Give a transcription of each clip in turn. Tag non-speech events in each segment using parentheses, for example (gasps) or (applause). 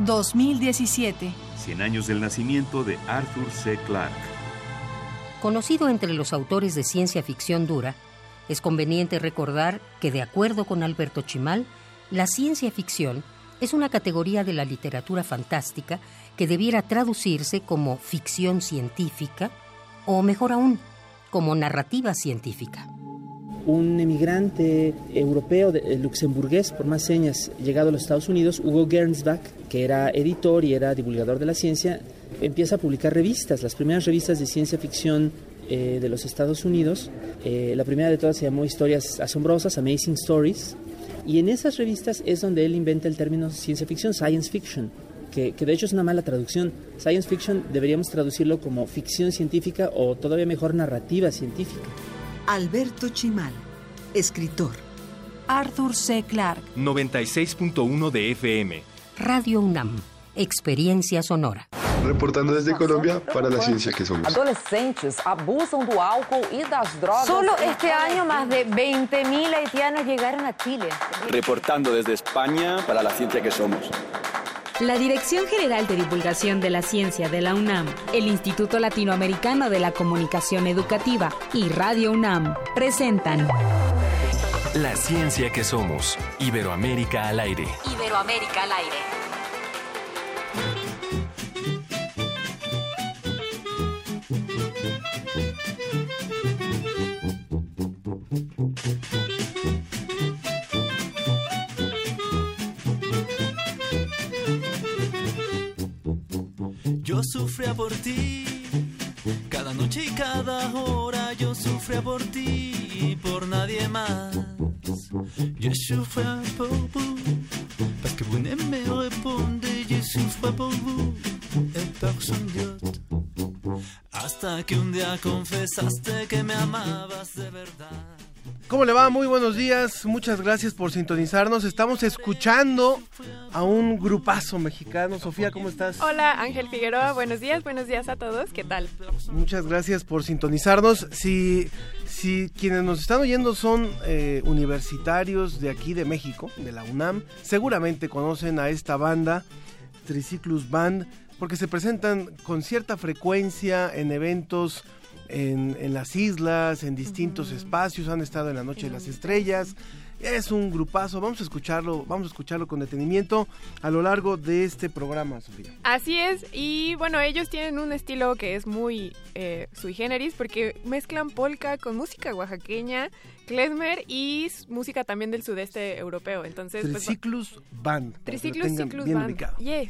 2017. 100 años del nacimiento de Arthur C. Clarke. Conocido entre los autores de ciencia ficción dura, es conveniente recordar que, de acuerdo con Alberto Chimal, la ciencia ficción es una categoría de la literatura fantástica que debiera traducirse como ficción científica o, mejor aún, como narrativa científica. Un emigrante europeo, de, luxemburgués, por más señas, llegado a los Estados Unidos, Hugo Gernsback, que era editor y era divulgador de la ciencia, empieza a publicar revistas, las primeras revistas de ciencia ficción eh, de los Estados Unidos. Eh, la primera de todas se llamó Historias Asombrosas, Amazing Stories, y en esas revistas es donde él inventa el término ciencia ficción, science fiction, que, que, de hecho es una mala traducción. Science fiction deberíamos traducirlo como ficción científica o todavía mejor narrativa científica. Alberto Chimal, escritor. Arthur C. Clarke. 96.1 de FM. Radio UNAM, experiencia sonora. Reportando desde Colombia para la ciencia que somos. Adolescentes abusan do álcool y das drogas. Solo este año más de 20.000 haitianos llegaron a Chile. Reportando desde España para la ciencia que somos. La Dirección General de Divulgación de la Ciencia de la UNAM, el Instituto Latinoamericano de la Comunicación Educativa y Radio UNAM presentan La Ciencia que Somos, Iberoamérica al aire. Iberoamérica al aire. Sufría por ti, cada noche y cada hora yo sufría por ti y por nadie más. Je souffrais pour vous, parce que vous ne me je souffrais pour vous et. Hasta que un día confesaste que me amabas de verdad. ¿Cómo le va? Muy buenos días, muchas gracias por sintonizarnos. Estamos escuchando a un grupazo mexicano. Sofía, ¿cómo estás? Hola, Ángel Figueroa, buenos días, buenos días a todos, ¿qué tal? Muchas gracias por sintonizarnos. Si, si quienes nos están oyendo son eh, universitarios de aquí de México, de la UNAM, seguramente conocen a esta banda, Triciclus Band, porque se presentan con cierta frecuencia en eventos en, en, las islas, en distintos uh -huh. espacios, han estado en la Noche de las Estrellas. Es un grupazo, vamos a escucharlo, vamos a escucharlo con detenimiento a lo largo de este programa, Sofía. Así es, y bueno, ellos tienen un estilo que es muy eh, sui generis porque mezclan polka con música oaxaqueña, klezmer y música también del sudeste europeo. Entonces, Triciclus pues, Band. Triciclus Band. Yeah.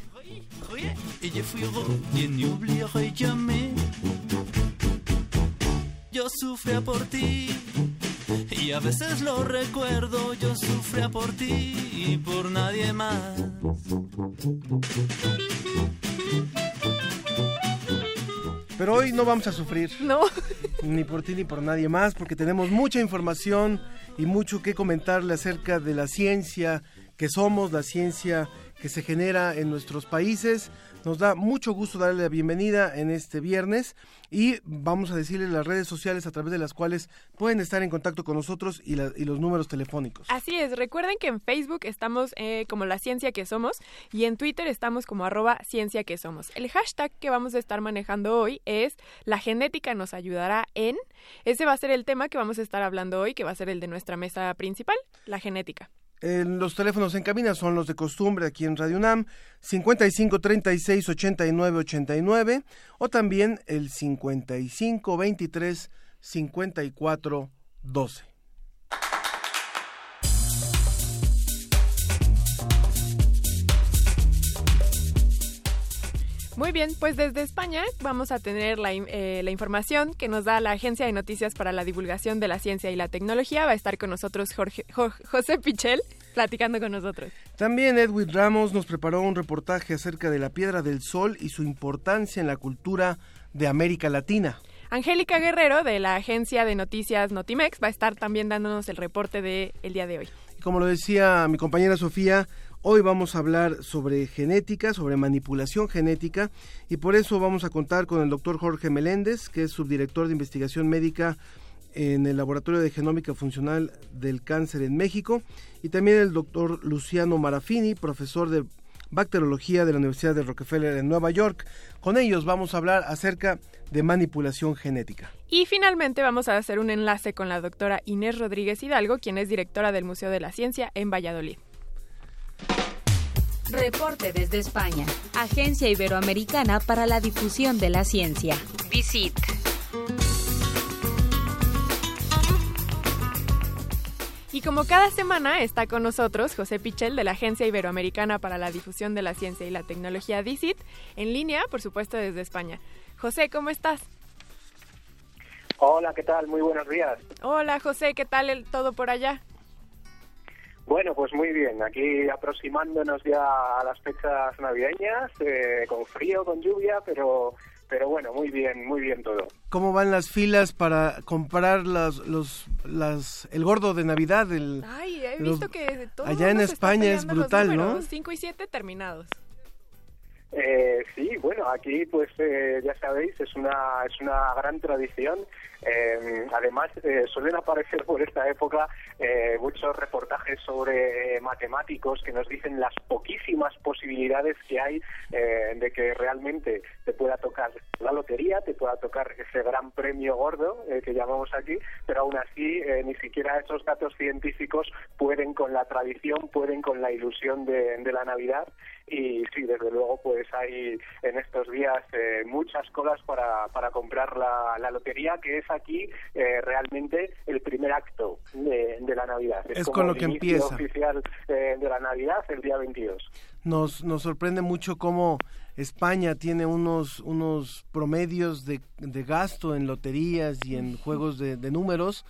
Yo sufría por ti y a veces lo recuerdo, yo sufría por ti y por nadie más. Pero hoy no vamos a sufrir. No. (laughs) Ni por ti ni por nadie más, porque tenemos mucha información y mucho que comentarle acerca de la ciencia que somos, la ciencia que se genera en nuestros países. Nos da mucho gusto darle la bienvenida en este viernes y vamos a decirles las redes sociales a través de las cuales pueden estar en contacto con nosotros y, la, y los números telefónicos. Así es, recuerden que en Facebook estamos eh, como la ciencia que somos y en Twitter estamos como arroba ciencia que somos. El hashtag que vamos a estar manejando hoy es la genética nos ayudará en. Ese va a ser el tema que vamos a estar hablando hoy, que va a ser el de nuestra mesa principal, la genética. Eh, los teléfonos en cabina son los de costumbre aquí en Radio UNAM, 55 36 89 89 o también el 55 23 54 12. Muy bien, pues desde España vamos a tener la, eh, la, información que nos da la Agencia de Noticias para la Divulgación de la Ciencia y la Tecnología. Va a estar con nosotros Jorge, Jorge, José Pichel platicando con nosotros. También Edwin Ramos nos preparó un reportaje acerca de la Piedra del Sol y su importancia en la cultura de América Latina. Angélica Guerrero de la Agencia de Noticias Notimex va a estar también dándonos el reporte del el día de hoy. Y como lo decía mi compañera Sofía, Hoy vamos a hablar sobre genética, sobre manipulación genética, y por eso vamos a contar con el doctor Jorge Meléndez, que es subdirector de investigación médica en el Laboratorio de Genómica Funcional del Cáncer en México, y también el doctor Luciano Marafini, profesor de Bacteriología de la Universidad de Rockefeller en Nueva York. Con ellos vamos a hablar acerca de manipulación genética. Y finalmente vamos a hacer un enlace con la doctora Inés Rodríguez Hidalgo, quien es directora del Museo de la Ciencia en Valladolid. Reporte desde España. Agencia Iberoamericana para la Difusión de la Ciencia. Visit. Y como cada semana está con nosotros José Pichel de la Agencia Iberoamericana para la Difusión de la Ciencia y la Tecnología DICIT, en línea, por supuesto, desde España. José, ¿cómo estás? Hola, ¿qué tal? Muy buenos días. Hola, José, ¿qué tal el, todo por allá? Bueno, pues muy bien. Aquí aproximándonos ya a las fechas navideñas, eh, con frío, con lluvia, pero pero bueno, muy bien, muy bien todo. ¿Cómo van las filas para comprar las, los, las, el gordo de Navidad? El, Ay, he visto que todo allá en España es brutal, ¿no? 5 y 7 terminados. Eh, sí, bueno, aquí pues eh, ya sabéis, es una, es una gran tradición. Eh, además, eh, suelen aparecer por esta época eh, muchos reportajes sobre matemáticos que nos dicen las poquísimas posibilidades que hay de que realmente te pueda tocar la lotería, te pueda tocar ese gran premio gordo que llamamos aquí, pero aún así ni siquiera esos datos científicos pueden con la tradición, pueden con la ilusión de, de la Navidad y sí, desde luego pues hay en estos días muchas colas para, para comprar la, la lotería que es aquí eh, realmente el primer acto de, la Navidad. Es, con lo que empieza. oficial eh, de la Navidad el día 22. Nos, nos sorprende mucho cómo España tiene unos, unos promedios de, de gasto en loterías y en juegos de, de números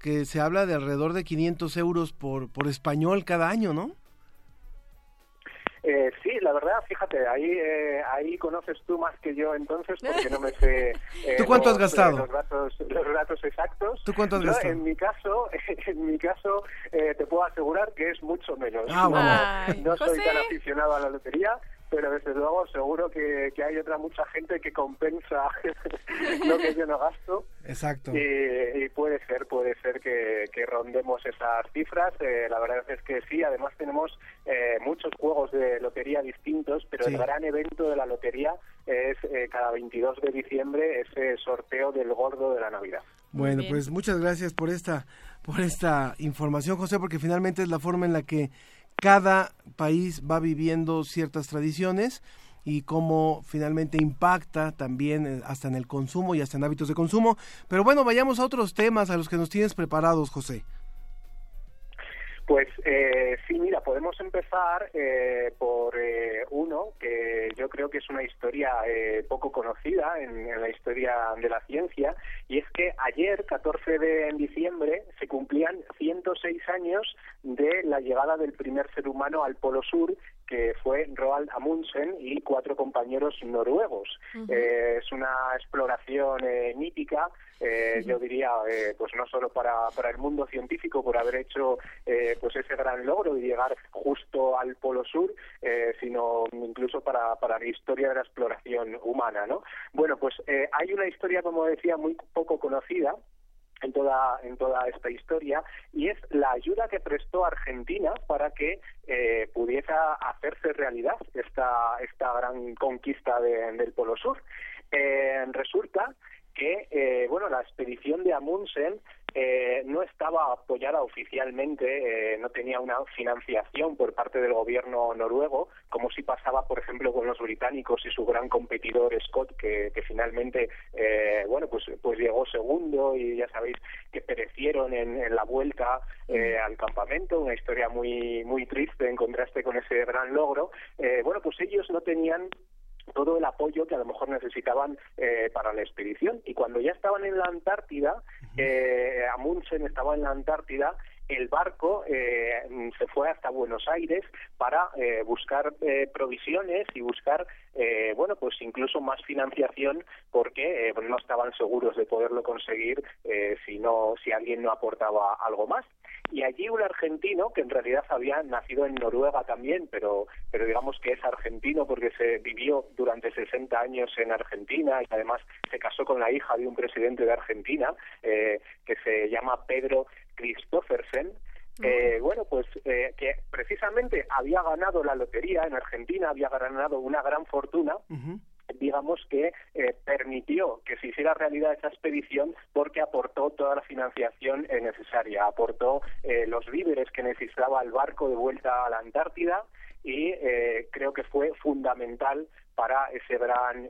que se habla de alrededor de 500 euros por, por español cada año, ¿no? Eh, sí, la verdad, fíjate, ahí eh, ahí conoces tú más que yo entonces porque no me sé (laughs) eh, ¿Tú cuánto has gastado? los datos los datos exactos. ¿Tú cuánto has yo, gastado? En mi caso, (laughs) en mi caso eh, te puedo asegurar que es mucho menos. Ah, bueno. no, no soy tan aficionado a la lotería, pero desde luego seguro que, que hay otra mucha gente que compensa (laughs) lo que yo no gasto. Exacto. Y, puede ser, puede ser que, que rondemos esas cifras. Eh, la verdad es que sí, además tenemos eh, muchos juegos de lotería distintos, pero el gran evento de la lotería es eh, cada 22 de diciembre ese sorteo del gordo de la Navidad. Bueno, pues muchas gracias por esta por esta información, José, porque finalmente es la forma en la que cada país va viviendo ciertas tradiciones y cómo finalmente impacta también eh, hasta en el consumo y hasta en hábitos de consumo. Pero bueno, vayamos a otros temas a los que nos tienes preparados, José. Pues eh, sí, mira, podemos empezar eh, por eh, uno que yo creo que es una historia eh, poco conocida en, en, la historia de la ciencia, y es que ayer, 14 de diciembre, se cumplían 106 años de la llegada del primer ser humano al Polo Sur que fue Roald Amundsen y cuatro compañeros noruegos. Uh -huh. eh, es una exploración eh, mítica, yo diría, eh, pues no solo para, para el mundo científico por haber hecho pues ese gran logro de llegar justo al Polo Sur, sino incluso para, para la historia de la exploración humana, ¿no? Bueno, pues hay una historia, como decía, muy poco conocida, en toda en toda esta historia y es la ayuda que prestó Argentina para que eh, pudiese hacerse realidad esta esta gran conquista de, del Polo Sur. Eh, resulta que eh, bueno la expedición de Amundsen eh, no estaba apoyada oficialmente, eh, no tenía una financiación por parte del gobierno noruego, como si pasaba, por ejemplo, con los británicos y su gran competidor Scott, que, que finalmente, eh, bueno, pues, pues llegó segundo y ya sabéis que perecieron en, en la vuelta eh, al campamento, una historia muy, muy triste en contraste con ese gran logro. Eh, bueno, pues ellos no tenían todo el apoyo que a lo mejor necesitaban eh, para la expedición. Y cuando ya estaban en la Antártida, eh, Amundsen estaba en la Antártida, el barco eh, se fue hasta Buenos Aires para eh, buscar eh, provisiones y buscar, eh, bueno, pues incluso más financiación porque eh, no estaban seguros de poderlo conseguir eh, si, no, si alguien no aportaba algo más. Y allí un argentino que en realidad había nacido en Noruega también, pero pero digamos que es argentino porque se vivió durante 60 años en Argentina y además se casó con la hija de un presidente de Argentina que se llama Pedro Christoffersen. Eh, bueno, pues eh, que precisamente había ganado la lotería en Argentina, había ganado una gran fortuna digamos que eh, permitió que se hiciera realidad esa expedición porque aportó toda la financiación eh, necesaria, aportó eh, los víveres que necesitaba el barco de vuelta a la Antártida y creo que fue fundamental para ese gran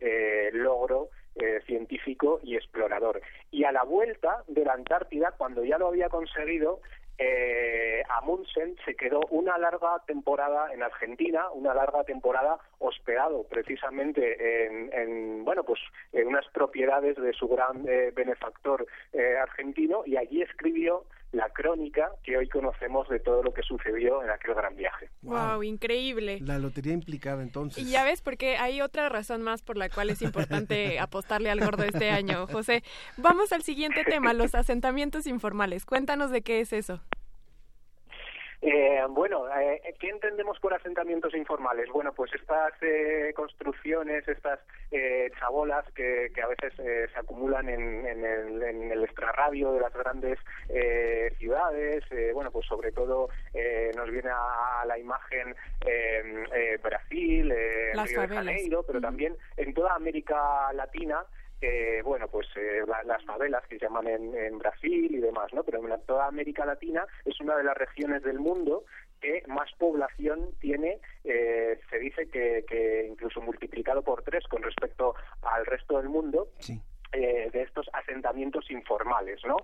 logro científico y explorador. Y a la vuelta de la Antártida, cuando ya lo había conseguido, eh, Amundsen se quedó una larga temporada en Argentina, una larga temporada hospedado precisamente en, bueno, pues en unas propiedades de su gran eh, benefactor eh, argentino y allí escribió la crónica que hoy conocemos de todo lo que sucedió en aquel gran viaje. Wow, increíble. La lotería implicada entonces. Y ya ves, porque hay otra razón más por la cual es importante (laughs) apostarle al gordo este año, José. Vamos al siguiente tema, los asentamientos informales. Cuéntanos de qué es eso. Eh, bueno, eh, ¿qué entendemos por asentamientos informales? Bueno, pues estas eh, construcciones, estas eh, chabolas que, a veces se acumulan en, el, en, el, extrarradio de las grandes ciudades, bueno, pues sobre todo nos viene a, la imagen Brasil, Río de Janeiro, pero también en toda América Latina bueno, pues eh, las favelas que llaman en, Brasil y demás, ¿no? Pero en toda América Latina es una de las regiones del mundo que más población tiene, eh, se dice que, incluso multiplicado por tres con respecto al resto del mundo. Eh, de estos asentamientos informales, ¿no?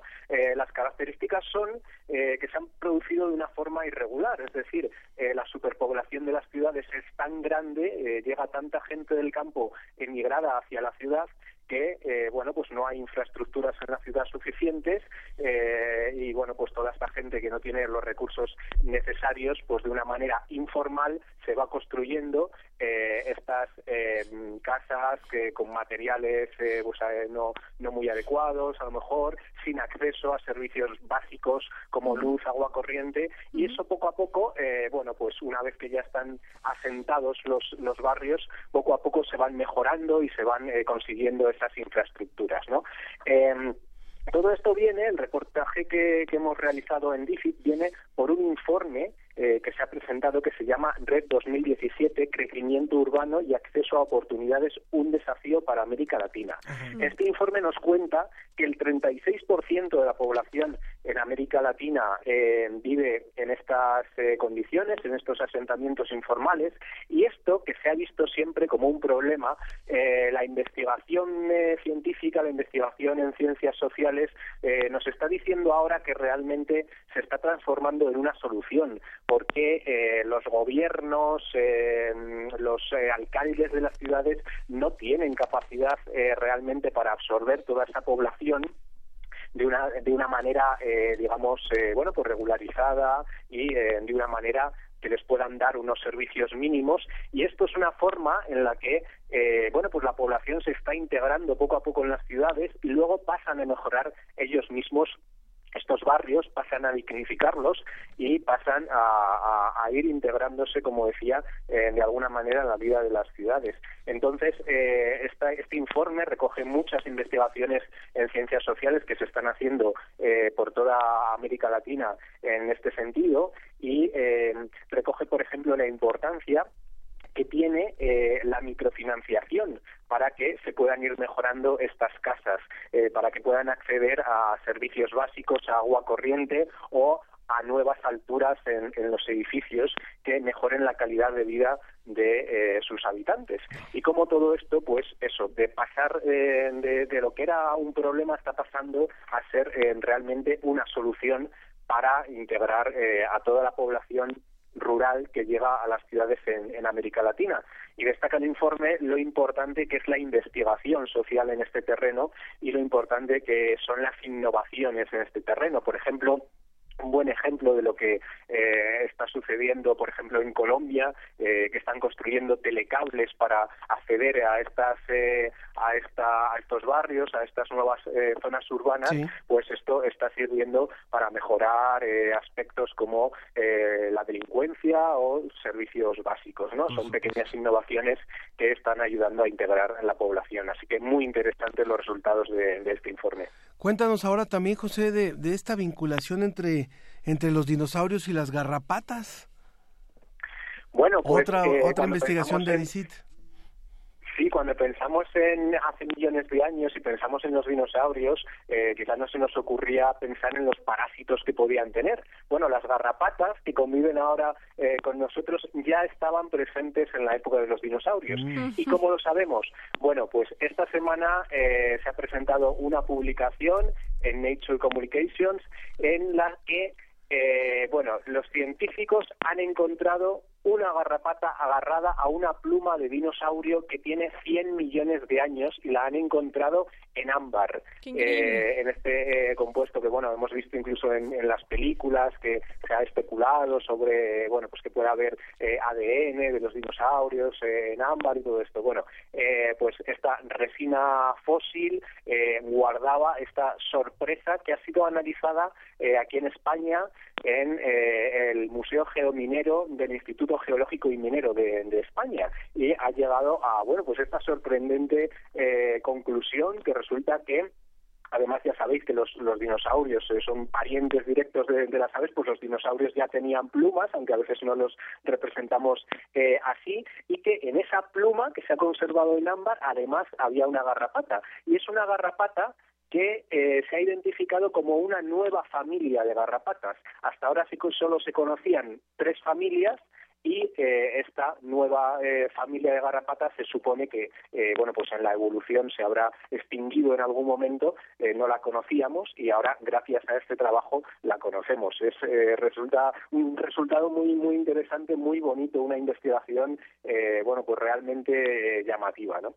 las características son que se han producido de una forma irregular, es decir, la superpoblación de las ciudades es tan grande, llega tanta gente del campo emigrada hacia la ciudad que eh, bueno pues no hay infraestructuras en la ciudad suficientes eh, y bueno pues toda esta gente que no tiene los recursos necesarios pues de una manera informal se va construyendo eh, estas casas que con materiales pues, no no muy adecuados a lo mejor sin acceso a servicios básicos como luz agua corriente y eso poco a poco bueno pues una vez que ya están asentados los los barrios poco a poco se van mejorando y se van consiguiendo esas infraestructuras, ¿no? Em, todo esto viene, el reportaje que, que hemos realizado en DIFIT viene por un informe eh, que se ha presentado que se llama Red 2017, Crecimiento Urbano y Acceso a Oportunidades, un desafío para América Latina. Este informe nos cuenta que el 36% de la población en América Latina eh, vive en estas eh, condiciones, en estos asentamientos informales, y esto que se ha visto siempre como un problema, la investigación científica, la investigación en ciencias sociales, nos está diciendo ahora que realmente se está transformando en una solución porque eh, los gobiernos, eh, los eh, alcaldes de las ciudades no tienen capacidad realmente para absorber toda esa población de una de una manera digamos bueno pues regularizada y de una manera que les puedan dar unos servicios mínimos. Y esto es una forma en la que bueno pues la población se está integrando poco a poco en las ciudades y luego pasan a mejorar ellos mismos estos barrios pasan a dignificarlos y pasan a, ir integrándose, como decía, eh, de alguna manera en la vida de las ciudades. Entonces, eh, este informe recoge muchas investigaciones en ciencias sociales que se están haciendo eh, por toda América Latina en este sentido y recoge, por ejemplo, la importancia que tiene eh, la microfinanciación para que se puedan ir mejorando estas casas, eh, para que puedan acceder a servicios básicos, a agua corriente o a nuevas alturas en, los edificios que mejoren la calidad de vida de eh, sus habitantes. Y como todo esto, pues eso, de pasar de, de, lo que era un problema está pasando a ser realmente una solución para integrar a toda la población rural que llega a las ciudades en, América Latina. Y destaca el informe lo importante que es la investigación social en este terreno y lo importante que son las innovaciones en este terreno. Por ejemplo, un buen ejemplo de lo que eh, está sucediendo, por ejemplo, en Colombia, eh, que están construyendo telecables para acceder a estas eh, a esta a estos barrios, a estas nuevas zonas urbanas, pues esto está sirviendo para mejorar aspectos como la delincuencia o servicios básicos, ¿no? Son pequeñas innovaciones que están ayudando a integrar a la población. Así que muy interesantes los resultados de, de este informe. Cuéntanos ahora también, José, de, de esta vinculación entre, entre los dinosaurios y las garrapatas. Bueno, pues, otra, eh, otra investigación de DICIT. Sí, cuando pensamos en hace millones de años y pensamos en los dinosaurios, eh, quizás no se nos ocurría pensar en los parásitos que podían tener. Bueno, las garrapatas que conviven ahora eh, con nosotros ya estaban presentes en la época de los dinosaurios. Mm. ¿Y cómo lo sabemos? Bueno, pues esta semana eh, se ha presentado una publicación en Nature Communications en la que eh, bueno, los científicos han encontrado una garrapata agarrada a una pluma de dinosaurio que tiene 100 millones de años y la han encontrado en ámbar, eh, en este eh, compuesto que bueno hemos visto incluso en, en las películas que se ha especulado sobre bueno pues que puede haber eh, ADN de los dinosaurios eh, en ámbar y todo esto. Bueno, eh, pues esta resina fósil eh, guardaba esta sorpresa que ha sido analizada eh, aquí en España en el Museo Geominero del Instituto Geológico y Minero de, España y ha llegado a bueno pues esta sorprendente eh, conclusión que resulta que Además, ya sabéis que los, dinosaurios eh, son parientes directos de, de las aves, pues los dinosaurios ya tenían plumas, aunque a veces no los representamos eh, así, y que en esa pluma que se ha conservado en ámbar, además había una garrapata. Y es una garrapata que eh, se ha identificado como una nueva familia de garrapatas. Hasta ahora sí que solo se conocían tres familias y eh, esta nueva eh, familia de garrapatas se supone que eh, bueno pues en la evolución se habrá extinguido en algún momento eh, no la conocíamos y ahora gracias a este trabajo la conocemos es eh, resulta un resultado muy muy interesante muy bonito una investigación bueno pues realmente llamativa no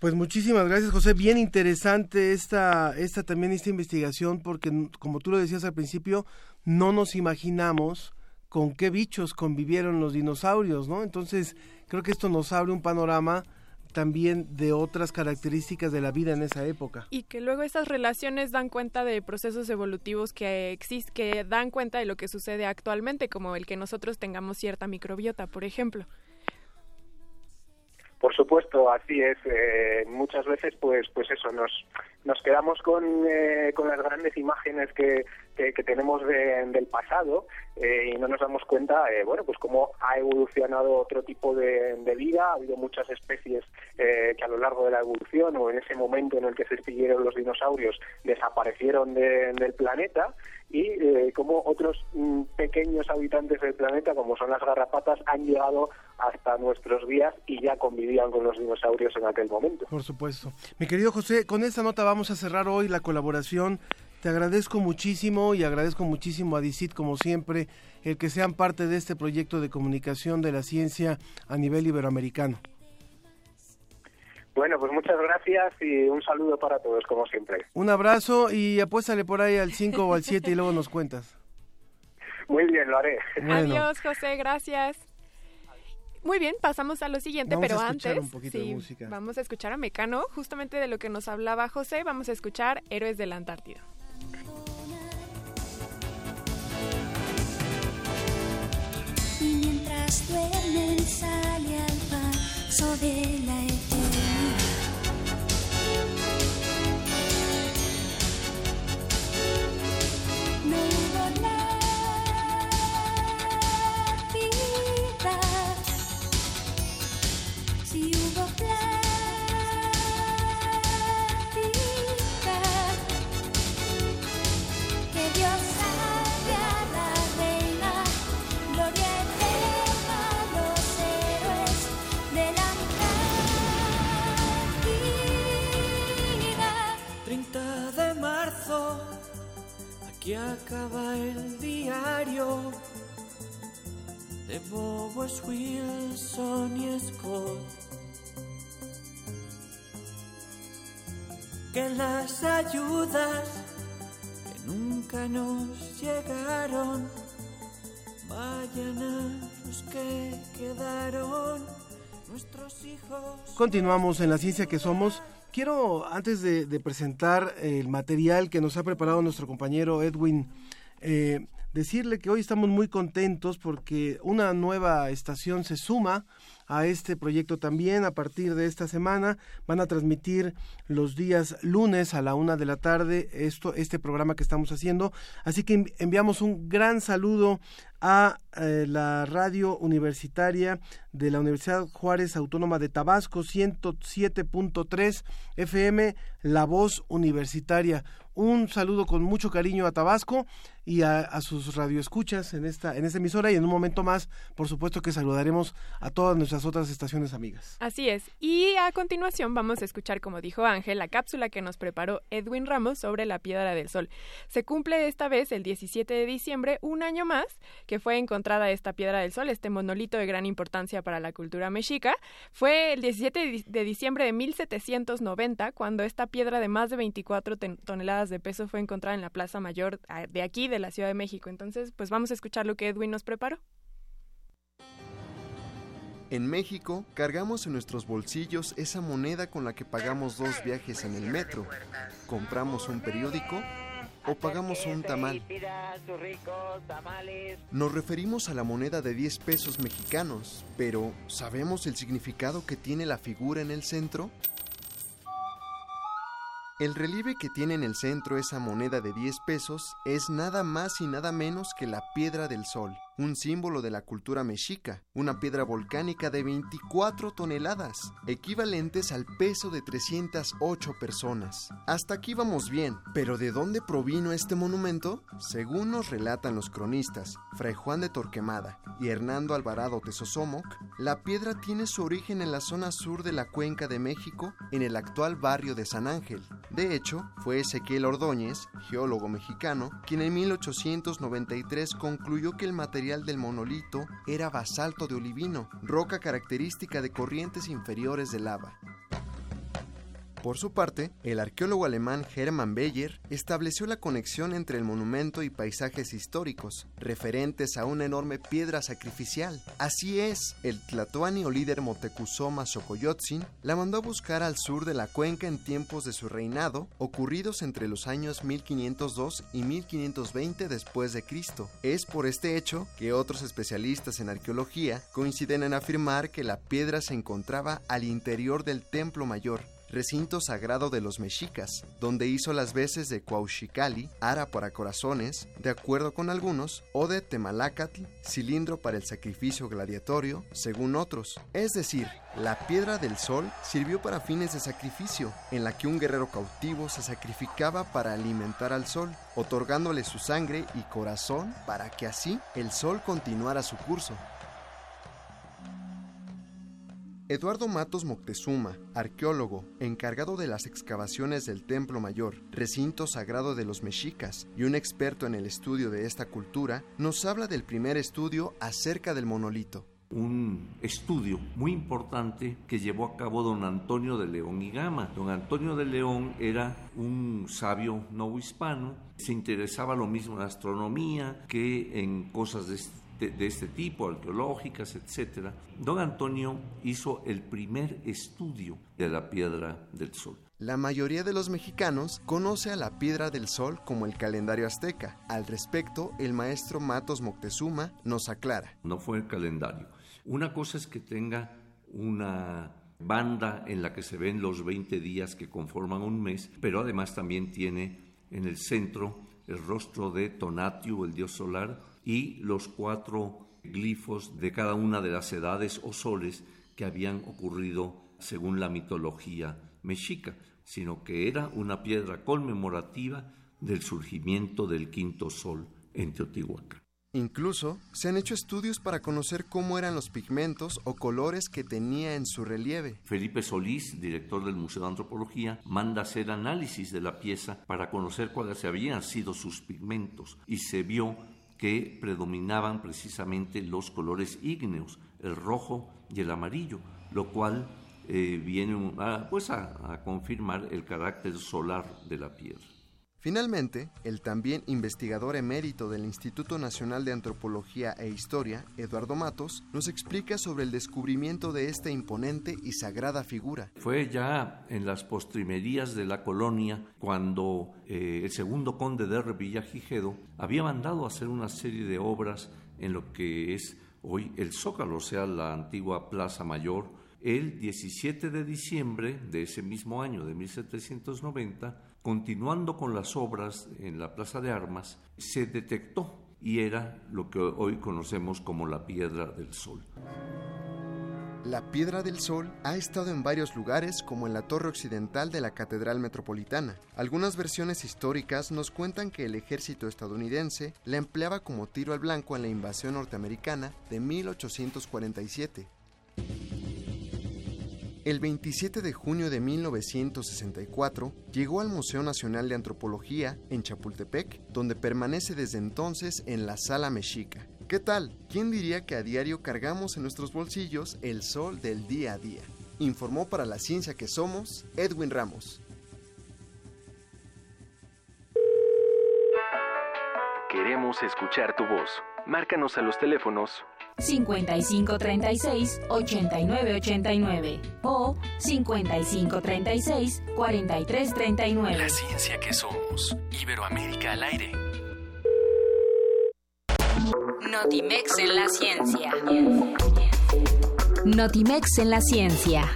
Pues muchísimas gracias, José. Bien interesante esta, esta también esta investigación, porque como tú lo decías al principio, no nos imaginamos con qué bichos convivieron los dinosaurios, ¿no? Entonces, creo que esto nos abre un panorama también de otras características de la vida en esa época. Y que luego estas relaciones dan cuenta de procesos evolutivos que existen, que dan cuenta de lo que sucede actualmente, como el que nosotros tengamos cierta microbiota, por ejemplo. Por supuesto, así es. Eh, muchas veces, pues, pues eso, nos nos quedamos con, eh, con las grandes imágenes que, que, tenemos de- del pasado eh, y no nos damos cuenta, eh, bueno, pues cómo ha evolucionado otro tipo de, de vida. Ha habido muchas especies eh, que a lo largo de la evolución o en ese momento en el que se extinguieron los dinosaurios desaparecieron de- del planeta y eh, como otros mm, pequeños habitantes del planeta, como son las garrapatas, han llegado hasta nuestros días y ya convivían con los dinosaurios en aquel momento. Por supuesto. Mi querido José, con esta nota vamos a cerrar hoy la colaboración. Te agradezco muchísimo y agradezco muchísimo a DICIT, como siempre, el que sean parte de este proyecto de comunicación de la ciencia a nivel iberoamericano. Bueno, pues muchas gracias y un saludo para todos, como siempre. Un abrazo y apuéstale por ahí al 5 o al 7 y luego nos cuentas. Muy bien, lo haré. Bueno. Adiós, José, gracias. Muy bien, pasamos a lo siguiente, Vamos pero a antes un poquito de sí, música. vamos a escuchar a Mecano, justamente de lo que nos hablaba José, vamos a escuchar Héroes de la Antártida. Y mientras duermen sale al paso de la aquí acaba el diario de Bobos, Wilson y Scott. Que las ayudas que nunca nos llegaron vayan a los que quedaron, nuestros hijos. Continuamos en la ciencia que somos. Quiero, antes de, presentar el material que nos ha preparado nuestro compañero Edwin, eh, decirle que hoy estamos muy contentos porque una nueva estación se suma a este proyecto también a partir de esta semana. Van a transmitir los días lunes a la una de la tarde esto, este programa que estamos haciendo. Así que envi- enviamos un gran saludo a eh, la radio universitaria de la Universidad Juárez Autónoma de Tabasco, 107.3 FM, La Voz Universitaria. Un saludo con mucho cariño a Tabasco y a, a, sus radioescuchas en esta, en esta emisora y en un momento más, por supuesto que saludaremos a todas nuestras otras estaciones amigas. Así es. Y a continuación vamos a escuchar, como dijo Ángel, la cápsula que nos preparó Edwin Ramos sobre la Piedra del Sol. Se cumple esta vez el 17 de diciembre, un año más, que fue encontrada esta Piedra del Sol, este monolito de gran importancia para la cultura mexica. Fue el 17 de diciembre de 1790 cuando esta piedra de más de 24 toneladas de peso fue encontrada en la Plaza Mayor ah, de aquí, de la Ciudad de México. Entonces, pues vamos a escuchar lo que Edwin nos preparó. En México, cargamos en nuestros bolsillos esa moneda con la que pagamos dos viajes en el metro, compramos un periódico o pagamos un tamal. Nos referimos a la moneda de 10 pesos mexicanos, pero ¿sabemos el significado que tiene la figura en el centro? El relieve que tiene en el centro esa moneda de 10 pesos es nada más y nada menos que la piedra del sol, un símbolo de la cultura mexica, una piedra volcánica de 24 toneladas, equivalentes al peso de 308 personas. Hasta aquí vamos bien, pero ¿de dónde provino este monumento? Según nos relatan los cronistas, Fray Juan de Torquemada y Hernando Alvarado Tesosomoc, la piedra tiene su origen en la zona sur de la cuenca de México, en el actual barrio de San Ángel. De hecho, fue Ezequiel Ordóñez, geólogo mexicano, quien en 1893 concluyó que el material del monolito era basalto de olivino, roca característica de corrientes inferiores de lava. Por su parte, el arqueólogo alemán Hermann Beyer estableció la conexión entre el monumento y paisajes históricos, referentes a una enorme piedra sacrificial. Así es, el tlatoani o líder Motecuzoma Xocoyotzin la mandó a buscar al sur de la cuenca en tiempos de su reinado, ocurridos entre los años 1502 y 1520 después de Cristo. Es por este hecho que otros especialistas en arqueología coinciden en afirmar que la piedra se encontraba al interior del templo mayor, recinto sagrado de los mexicas, donde hizo las veces de Cuauchicali, ara para corazones, de acuerdo con algunos, o de Temalacatl, cilindro para el sacrificio gladiatorio, según otros. Es decir, la piedra del sol sirvió para fines de sacrificio, en la que un guerrero cautivo se sacrificaba para alimentar al sol, otorgándole su sangre y corazón para que así el sol continuara su curso. Eduardo Matos Moctezuma, arqueólogo, encargado de las excavaciones del Templo Mayor, recinto sagrado de los mexicas, y un experto en el estudio de esta cultura, nos habla del primer estudio acerca del monolito. Un estudio muy importante que llevó a cabo don Antonio de León y Gama. Don Antonio de León era un sabio no se interesaba lo mismo en astronomía que en cosas de este de, de, este tipo, arqueológicas, etc., don Antonio hizo el primer estudio de la piedra del sol. La mayoría de los mexicanos conoce a la piedra del sol como el calendario azteca. Al respecto, el maestro Matos Moctezuma nos aclara. No fue el calendario. Una cosa es que tenga una banda en la que se ven los 20 días que conforman un mes, pero además también tiene en el centro el rostro de Tonatiuh, el dios solar, y los cuatro glifos de cada una de las edades o soles que habían ocurrido según la mitología mexica, sino que era una piedra conmemorativa del surgimiento del quinto sol en Teotihuacán. Incluso se han hecho estudios para conocer cómo eran los pigmentos o colores que tenía en su relieve. Felipe Solís, director del Museo de Antropología, manda hacer análisis de la pieza para conocer cuáles habían sido sus pigmentos y se vio que predominaban precisamente los colores ígneos, el rojo y el amarillo, lo cual eh, viene a, pues a, a confirmar el carácter solar de la piedra. Finalmente, el también investigador emérito del Instituto Nacional de Antropología e Historia, Eduardo Matos, nos explica sobre el descubrimiento de esta imponente y sagrada figura. Fue ya en las postrimerías de la colonia cuando eh, el segundo conde de Revillagigedo había mandado hacer una serie de obras en lo que es hoy el Zócalo, o sea, la antigua Plaza Mayor, el 17 de diciembre de ese mismo año de 1790, continuando con las obras en la Plaza de Armas, se detectó y era lo que hoy conocemos como la Piedra del Sol. La Piedra del Sol ha estado en varios lugares como en la torre occidental de la Catedral Metropolitana. Algunas versiones históricas nos cuentan que el ejército estadounidense la empleaba como tiro al blanco en la invasión norteamericana de 1847. El 27 de junio de 1964 llegó al Museo Nacional de Antropología en Chapultepec, donde permanece desde entonces en la Sala Mexica. ¿Qué tal? ¿Quién diría que a diario cargamos en nuestros bolsillos el sol del día a día? Informó para la ciencia que somos Edwin Ramos. Queremos escuchar tu voz. Márcanos a los teléfonos 5536-8989 o 5536-4339. La ciencia que somos. Iberoamérica al aire. Notimex en la ciencia. Notimex en la ciencia.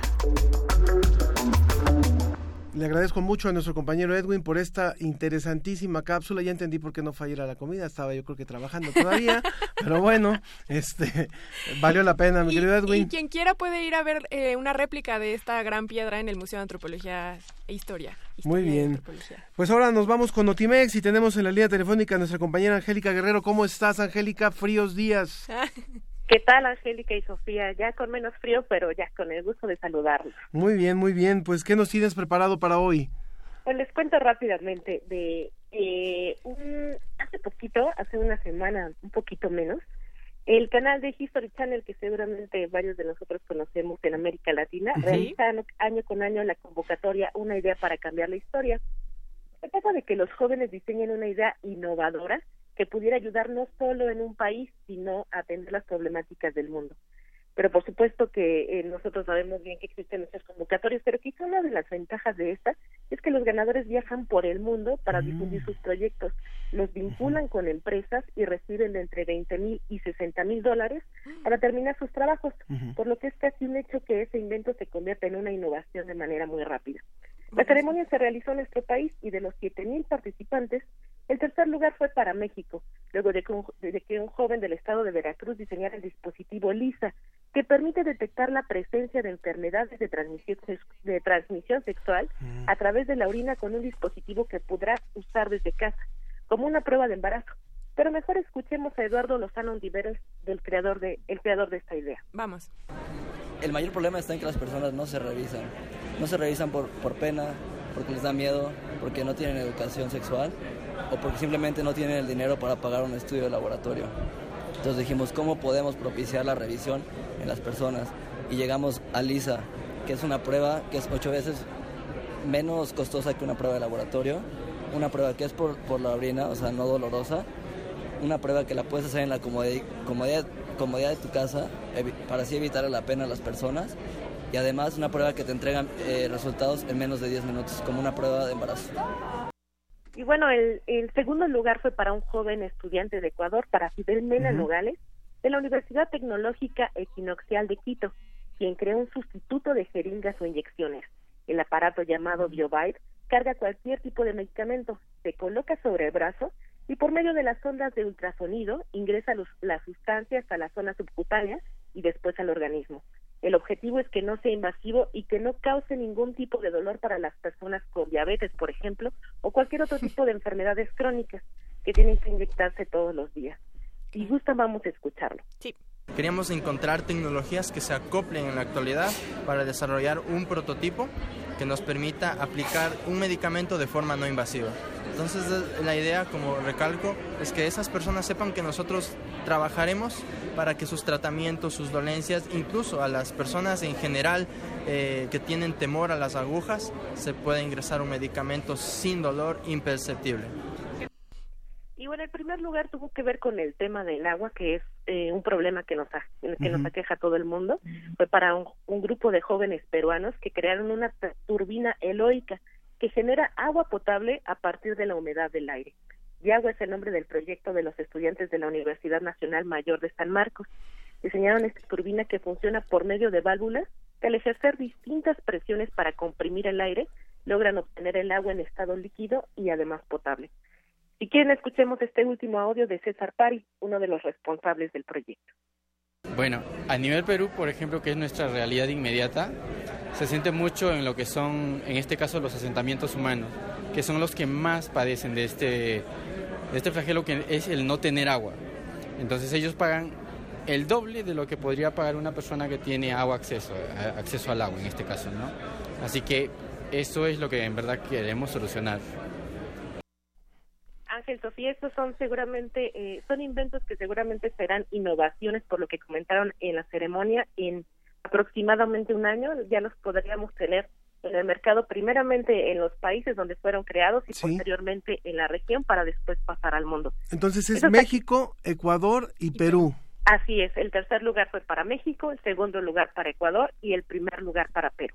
Le agradezco mucho a nuestro compañero Edwin por esta interesantísima cápsula. Ya entendí por qué no fallara la comida. Estaba yo creo que trabajando todavía. (laughs) pero bueno, este valió la pena, mi Y- querido Edwin. Y quien quiera puede ir a ver eh, una réplica de esta gran piedra en el Museo de Antropología e Historia. Muy Historia bien. Pues ahora nos vamos con Notimex y tenemos en la línea telefónica a nuestra compañera Angélica Guerrero. ¿Cómo estás, Angélica? Fríos días. (laughs) ¿Qué tal, Angélica y Sofía? Ya con menos frío, pero ya con el gusto de saludarlos. Muy bien, muy bien. Pues, ¿qué nos tienes preparado para hoy? Pues les cuento rápidamente de eh, un, hace poquito, hace una semana, un poquito menos, el canal de History Channel, que seguramente varios de nosotros conocemos en América Latina, realiza año, año con año la convocatoria Una idea para cambiar la historia. Se trata de que los jóvenes diseñen una idea innovadora que pudiera ayudar no solo en un país, sino a atender las problemáticas del mundo. Pero por supuesto que eh, nosotros sabemos bien que existen estas convocatorias, pero quizá una de las ventajas de esta es que los ganadores viajan por el mundo para difundir sus proyectos, los vinculan con empresas y reciben de entre 20 mil y 60 mil dólares (gasps) para terminar sus trabajos, por lo que es casi un hecho que ese invento se convierta en una innovación de manera muy rápida. La ceremonia se realizó en nuestro país y de los 7.000 participantes, el tercer lugar fue para México, luego de que, un, de que un joven del estado de Veracruz diseñara el dispositivo LISA, que permite detectar la presencia de enfermedades de transmisión, sex- de transmisión sexual a través de la orina con un dispositivo que podrá usar desde casa, como una prueba de embarazo. Pero mejor escuchemos a Eduardo Lozano Ontiveros, del creador de, el creador de esta idea. Vamos. El mayor problema está en que las personas no se revisan. No se revisan por, por pena, porque les da miedo, porque no tienen educación sexual o porque simplemente no tienen el dinero para pagar un estudio de laboratorio. Entonces dijimos, ¿cómo podemos propiciar la revisión en las personas? Y llegamos a LISA, que es una prueba que es ocho veces menos costosa que una prueba de laboratorio, una prueba que es por, por la orina, o sea, no dolorosa, una prueba que la puedes hacer en la comodidad, comodidad, comodidad de tu casa para así evitar la pena a las personas y además una prueba que te entregan eh, resultados en menos de 10 minutos, como una prueba de embarazo. Y bueno, el, el segundo lugar fue para un joven estudiante de Ecuador, para Fidel Mena. Nogales, de la Universidad Tecnológica Equinoxial de Quito, quien creó un sustituto de jeringas o inyecciones. El aparato llamado BioBite carga cualquier tipo de medicamento, se coloca sobre el brazo y por medio de las ondas de ultrasonido ingresa los, las sustancias a la zona subcutánea y después al organismo. El objetivo es que no sea invasivo y que no cause ningún tipo de dolor para las personas con diabetes, por ejemplo, o cualquier otro (laughs) tipo de enfermedades crónicas que tienen que inyectarse todos los días. Si gustan, vamos a escucharlo. Sí. Queríamos encontrar tecnologías que se acoplen en la actualidad para desarrollar un prototipo que nos permita aplicar un medicamento de forma no invasiva. Entonces eh, la idea, como recalco, es que esas personas sepan que nosotros trabajaremos para que sus tratamientos, sus dolencias, incluso a las personas en general eh, que tienen temor a las agujas, se pueda ingresar un medicamento sin dolor imperceptible. Y bueno, el primer lugar tuvo que ver con el tema del agua, que es eh, un problema que nos, a- que nos aqueja a todo el mundo. Fue para un, un grupo de jóvenes peruanos que crearon una turbina eloica que genera agua potable a partir de la humedad del aire. Yagua es el nombre del proyecto de los estudiantes de la Universidad Nacional Mayor de San Marcos. Diseñaron esta turbina que funciona por medio de válvulas que al ejercer distintas presiones para comprimir el aire logran obtener el agua en estado líquido y además potable. Si quieren, escuchemos este último audio de César Pari, uno de los responsables del proyecto. Bueno, a nivel Perú, por ejemplo, que es nuestra realidad inmediata, se siente mucho en lo que son, en este caso, los asentamientos humanos, que son los que más padecen de este, de este flagelo que es el no tener agua. Entonces ellos pagan el doble de lo que podría pagar una persona que tiene agua acceso, acceso al agua en este caso, ¿no? Así que eso es lo que en verdad queremos solucionar. Ángel, Sofía, estos son seguramente, eh, son inventos que seguramente serán innovaciones, por lo que comentaron en la ceremonia, en aproximadamente un año ya los podríamos tener en el mercado, primeramente en los países donde fueron creados y Sí. posteriormente en la región para después pasar al mundo. Entonces es Eso está- México, Ecuador y Perú. Así es, el tercer lugar fue para México, el segundo lugar para Ecuador y el primer lugar para Perú.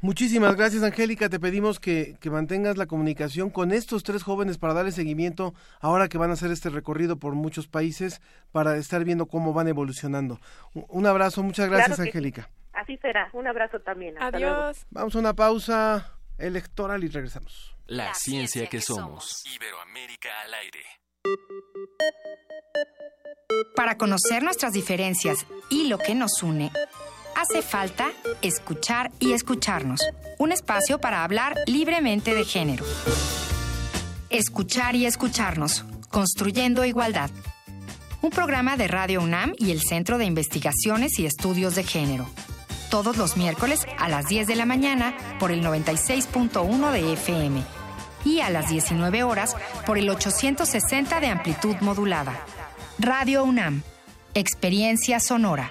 Muchísimas gracias, Angélica. Te pedimos que, que mantengas la comunicación con estos tres jóvenes para darle seguimiento ahora que van a hacer este recorrido por muchos países para estar viendo cómo van evolucionando. Un- abrazo, muchas gracias, Claro. Angélica. Así será, un abrazo también. Hasta luego. Adiós. Vamos a una pausa electoral y regresamos. La ciencia que somos. Iberoamérica al aire. Para conocer nuestras diferencias y lo que nos une, hace falta escuchar y escucharnos. Un espacio para hablar libremente de género. Escuchar y escucharnos. Construyendo igualdad. Un programa de Radio UNAM y el Centro de Investigaciones y Estudios de Género. Todos los miércoles a las 10 de la mañana por el 96.1 de FM y a las 19 horas por el 860 de amplitud modulada. Radio UNAM. Experiencia sonora.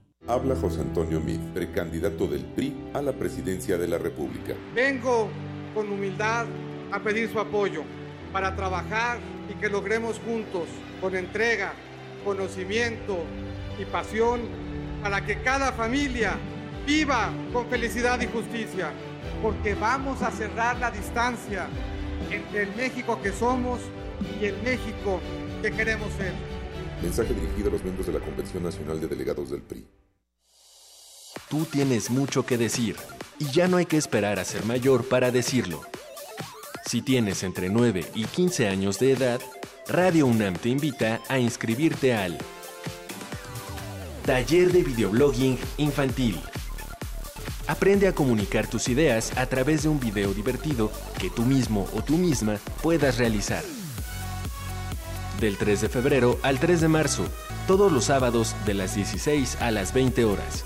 Habla José Antonio Meade, precandidato del PRI a la presidencia de la República. Vengo con humildad a pedir su apoyo para trabajar y que logremos juntos, con entrega, conocimiento y pasión, para que cada familia viva con felicidad y justicia, porque vamos a cerrar la distancia entre el México que somos y el México que queremos ser. Mensaje dirigido a los miembros de la Convención Nacional de Delegados del PRI. Tú tienes mucho que decir y ya no hay que esperar a ser mayor para decirlo. Si tienes entre 9 y 15 años de edad, Radio UNAM te invita a inscribirte al Taller de Videoblogging Infantil. Aprende a comunicar tus ideas a través de un video divertido que tú mismo o tú misma puedas realizar. Del 3 de febrero al 3 de marzo, todos los sábados de las 16 a las 20 horas.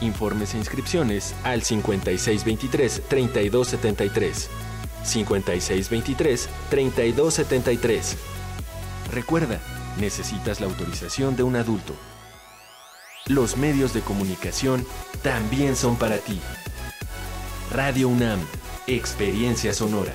Informes e inscripciones al 5623-3273. 5623-3273. Recuerda, necesitas la autorización de un adulto. Los medios de comunicación también son para ti. Radio UNAM, Experiencia Sonora.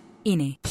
INE.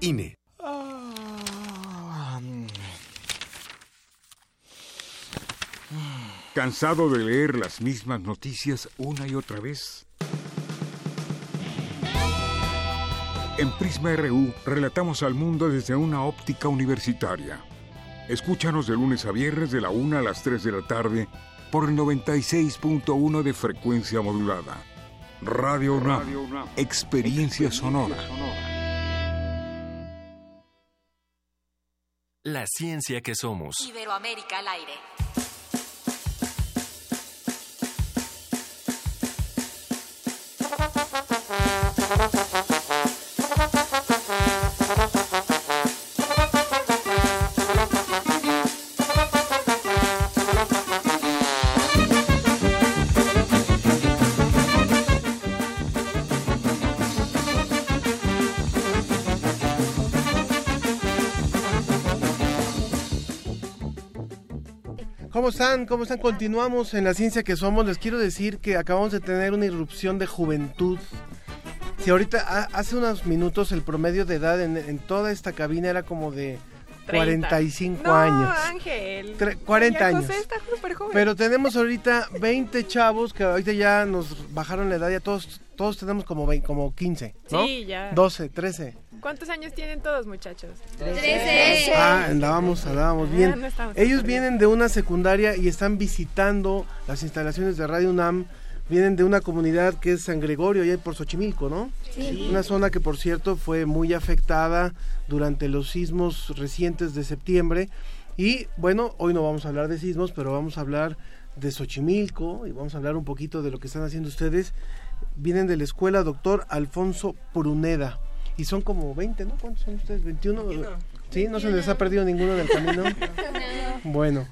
INE. ¿Cansado de leer las mismas noticias una y otra vez? En Prisma RU relatamos al mundo desde una óptica universitaria. Escúchanos de lunes a viernes de la 1 a las 3 de la tarde por el 96.1 de frecuencia modulada. Radio UNAM, experiencia sonora. La ciencia que somos. Iberoamérica al aire. Están? ¿Cómo están? Continuamos en la ciencia que somos. Les quiero decir que acabamos de tener una irrupción de juventud. Si ahorita, ha- hace unos minutos, el promedio de edad en, en toda esta cabina era como de 30. 45 no, años. Ángel. Tre- 40 María años. José está súper joven. Pero tenemos ahorita 20 chavos que ahorita ya nos bajaron la edad, ya todos, todos tenemos como, 20 como 15, ¿no? Sí, ya. 12, 13. ¿Cuántos años tienen todos, muchachos? Ah, andábamos, andábamos Ah, bien. no estamos Ellos vienen de una secundaria y están visitando las instalaciones de Radio UNAM. Vienen de una comunidad que es San Gregorio, allá por Xochimilco, ¿no? Sí. Una zona que, por cierto, fue muy afectada durante los sismos recientes de septiembre. Y bueno, hoy no vamos a hablar de sismos, pero vamos a hablar de Xochimilco y vamos a hablar un poquito de lo que están haciendo ustedes. Vienen de la escuela Doctor Alfonso Pruneda. Y son como 20, ¿no? ¿Cuántos son ustedes? ¿21? ¿Sí? ¿No se les ha perdido ninguno del camino? (laughs) Bueno.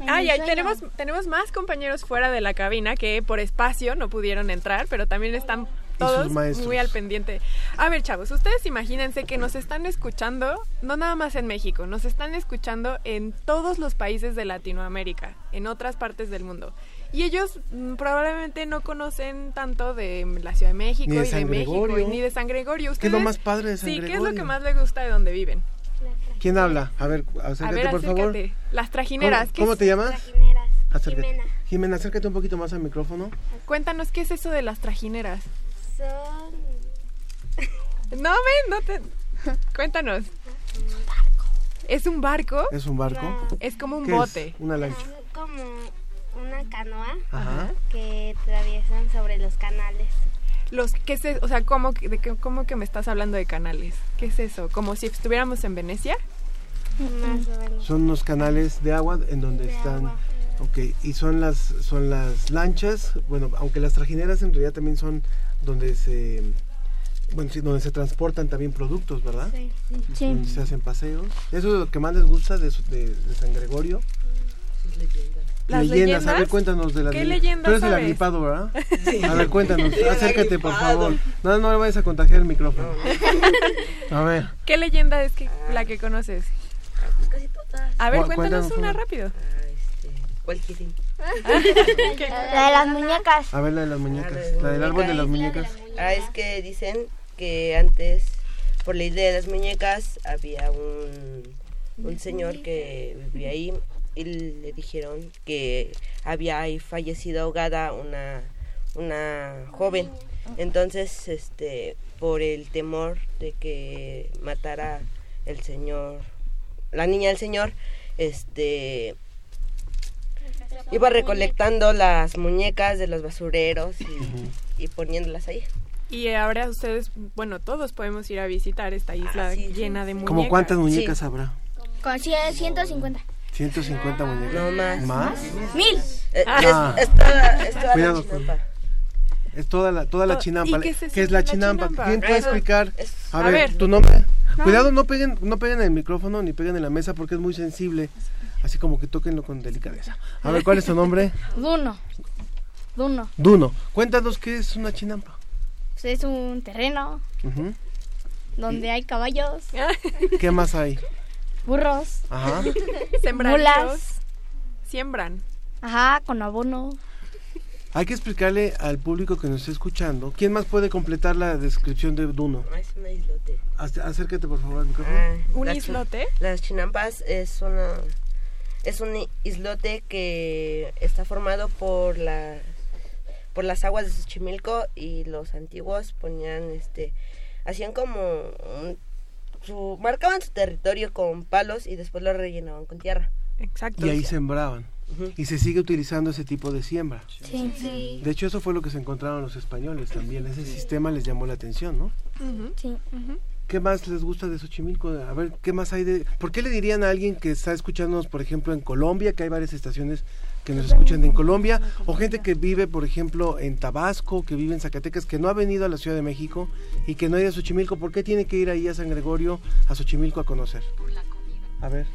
Y ahí tenemos, tenemos más compañeros fuera de la cabina que por espacio no pudieron entrar, pero también están todos muy al pendiente. A ver, chavos, ustedes imagínense que nos están escuchando, no nada más en México, nos están escuchando en todos los países de Latinoamérica, en otras partes del mundo. Y ellos mm, probablemente no conocen tanto de la Ciudad de México Ni de y de San México Gregorio. y ni de San Gregorio. ¿Qué es lo más padre de San Sí, ¿qué es lo Gregorio? que más les gusta de donde viven? ¿Quién habla? A ver, acércate, A ver, por favor. acércate. Las trajineras. ¿Cómo, ¿qué cómo es? te llamas? Acércate. Jimena. Jimena, acércate un poquito más al micrófono. Cuéntanos, ¿qué es eso de las trajineras? Son (laughs) No, ven, no te... (laughs) Cuéntanos. ¿Es un barco? ¿Es un barco? Es como un ¿Qué bote. es? Una lancha. como una canoa Ajá. que atraviesan sobre los canales. Los, ¿qué es eso? O sea, ¿cómo, que- de qué- ¿cómo que me estás hablando de canales? ¿Qué es eso? ¿Como si estuviéramos en Venecia? Más o menos. Son unos canales de agua en donde están. Ok, y son las son las lanchas, bueno, aunque las trajineras en realidad también son donde se bueno, sí, donde se transportan también productos, ¿verdad? Sí. Donde se hacen paseos. Eso es lo que más les gusta de, de- de San Gregorio. ¿Las a ver, leyendas? cuéntanos de las ¿Qué leyendas. leyendas Tú eres el agripado, ¿verdad? (laughs) Sí. A ver, cuéntanos, Sí, acércate por favor. No, no le vayas a contagiar el micrófono. (laughs) A ver. ¿Qué leyenda es que, la que conoces? A ver, Cu- cuéntanos cuéntanos una una. rápido. ¿Cuál quieren? (laughs) La de las muñecas. A ver la de las muñecas, la del árbol de las muñecas. Ah, es que dicen que antes, por la idea de las muñecas, había un, un señor que vivía ahí y le dijeron que había ahí fallecido ahogada una, una joven. Entonces, este, por el temor de que matara el señor, la niña del señor, este, iba recolectando las muñecas de los basureros y, y poniéndolas ahí. Y ahora ustedes, bueno, todos podemos ir a visitar esta isla llena de muñecas. ¿Cómo cuántas muñecas habrá? Con 100, 150. 150 muñecas. No más. ¿Más? Mil. Eh, Ah. es, es toda, es toda la Cuidado chinampa. Es toda la, toda la chinampa. ¿y qué se ¿Qué es la chinampa? chinampa? ¿Quién puede explicar? A, A ver, tu nombre. No. Cuidado, no peguen, no peguen el micrófono ni peguen en la mesa porque es muy sensible. Así como que tóquenlo con delicadeza. A ver, ¿cuál es tu nombre? Duno. Duno. Duno. Cuéntanos qué es una chinampa. Pues es un terreno donde hay caballos, ¿Qué más hay? Burros, Ajá. (laughs) Mulas. Siembran. Ajá, con abono. Hay que explicarle al público que nos está escuchando. ¿Quién más puede completar la descripción de Duno? Es una islote. Ac- Acércate por favor al micrófono. Ah, ¿Un las chi- islote? Las chinampas es una es un islote que está formado por las por las aguas de Xochimilco y los antiguos ponían este hacían como un- su marcaban su territorio con palos y después lo rellenaban con tierra. Exacto. Y ahí sembraban. Y se sigue utilizando ese tipo de siembra. Sí, sí. De hecho, eso fue lo que se encontraron los españoles también. Ese sistema les llamó la atención, ¿no? Sí. ¿Qué más les gusta de Xochimilco? A ver, ¿qué más hay de...? ¿Por qué le dirían a alguien que está escuchándonos, por ejemplo, en Colombia, que hay varias estaciones que nos escuchan en Colombia, o gente que vive, por ejemplo, en Tabasco, que vive en Zacatecas, que no ha venido a la Ciudad de México y que no ha ido a Xochimilco, ¿por qué tiene que ir ahí a San Gregorio, a Xochimilco a conocer? A ver.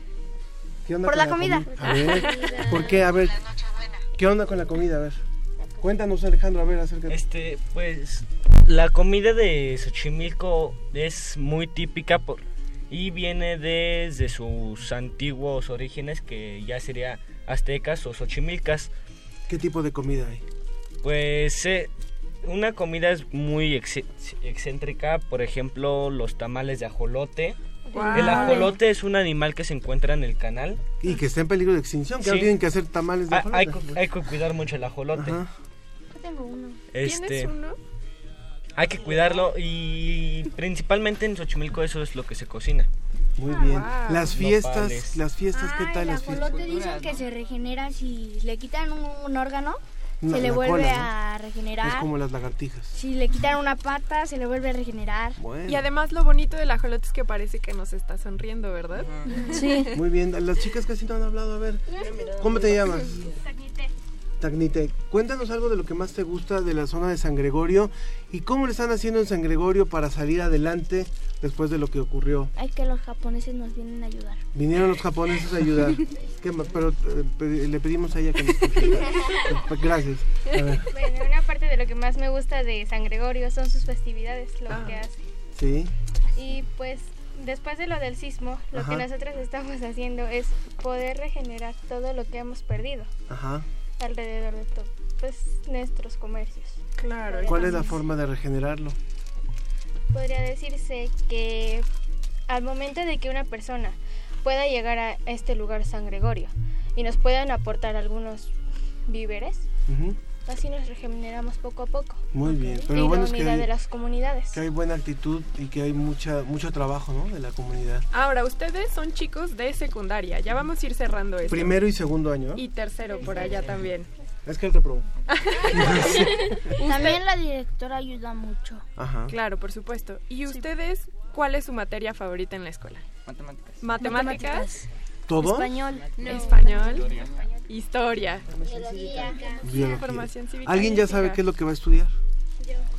¿Qué onda Por con la comida. comi- A ver, ¿por qué? A ver, ¿qué onda con la comida? A ver, cuéntanos Alejandro, a ver, acércate. Este, pues la comida de Xochimilco es muy típica por, y viene desde sus antiguos orígenes que ya sería aztecas o xochimilcas. ¿Qué tipo de comida hay? Pues eh, una comida es muy ex- excéntrica, por ejemplo los tamales de ajolote. El ajolote es un animal que se encuentra en el canal. Y que está en peligro de extinción, que Sí. tienen que hacer tamales de Ah, hay, ajolote. que- hay que cuidar mucho el ajolote. Ajá. Yo tengo uno. Este, ¿Tienes uno? Hay que cuidarlo y principalmente en Xochimilco eso es lo que se cocina. Muy bien. Las fiestas, Nopales. las fiestas, ¿qué Ah, tal el las fiestas? dicen que se regenera si le quitan un, un órgano, No, se le vuelve cola, ¿no? a regenerar. Es como las lagartijas. Si le quitan una pata, se le vuelve a regenerar. Bueno. Y además lo bonito del ajolote es que parece que nos está sonriendo, ¿verdad? Sí. Muy bien, las chicas casi no han hablado, a ver. ¿Cómo te llamas? Tagnite, cuéntanos algo de lo que más te gusta de la zona de San Gregorio y cómo le están haciendo en San Gregorio para salir adelante después de lo que ocurrió. Hay que los japoneses nos vienen a ayudar. Vinieron los japoneses a ayudar. (laughs) ¿Qué más? Pero eh, le pedimos a ella que nos. (laughs) Gracias. A ver. Bueno, una parte de lo que más me gusta de San Gregorio son sus festividades, lo Ah. que hace. Sí. Y pues después de lo del sismo, lo Ajá. que nosotros estamos haciendo es poder regenerar todo lo que hemos perdido Ajá. Alrededor de todo, pues nuestros comercios. Claro. ¿Cuál es la forma de regenerarlo? Podría decirse que al momento de que una persona pueda llegar a este lugar San Gregorio y nos puedan aportar algunos víveres. Así nos regeneramos poco a poco. Muy bien. Pero y bueno la es que hay, de las comunidades. que hay buena actitud y que hay mucha mucho trabajo ¿no? de la comunidad. Ahora, ustedes son chicos de secundaria. Ya vamos a ir cerrando esto. Primero y segundo año. ¿no? Y tercero por allá también. Es que él reprobó. (laughs) También la directora ayuda mucho. Ajá. Claro, por supuesto. ¿Y ustedes cuál es su materia favorita en la escuela? Matemáticas. ¿Matemáticas? ¿Todo? Español. Español. Historia. Biología. Formación cívica. ¿Alguien ya sabe qué es lo que va a estudiar?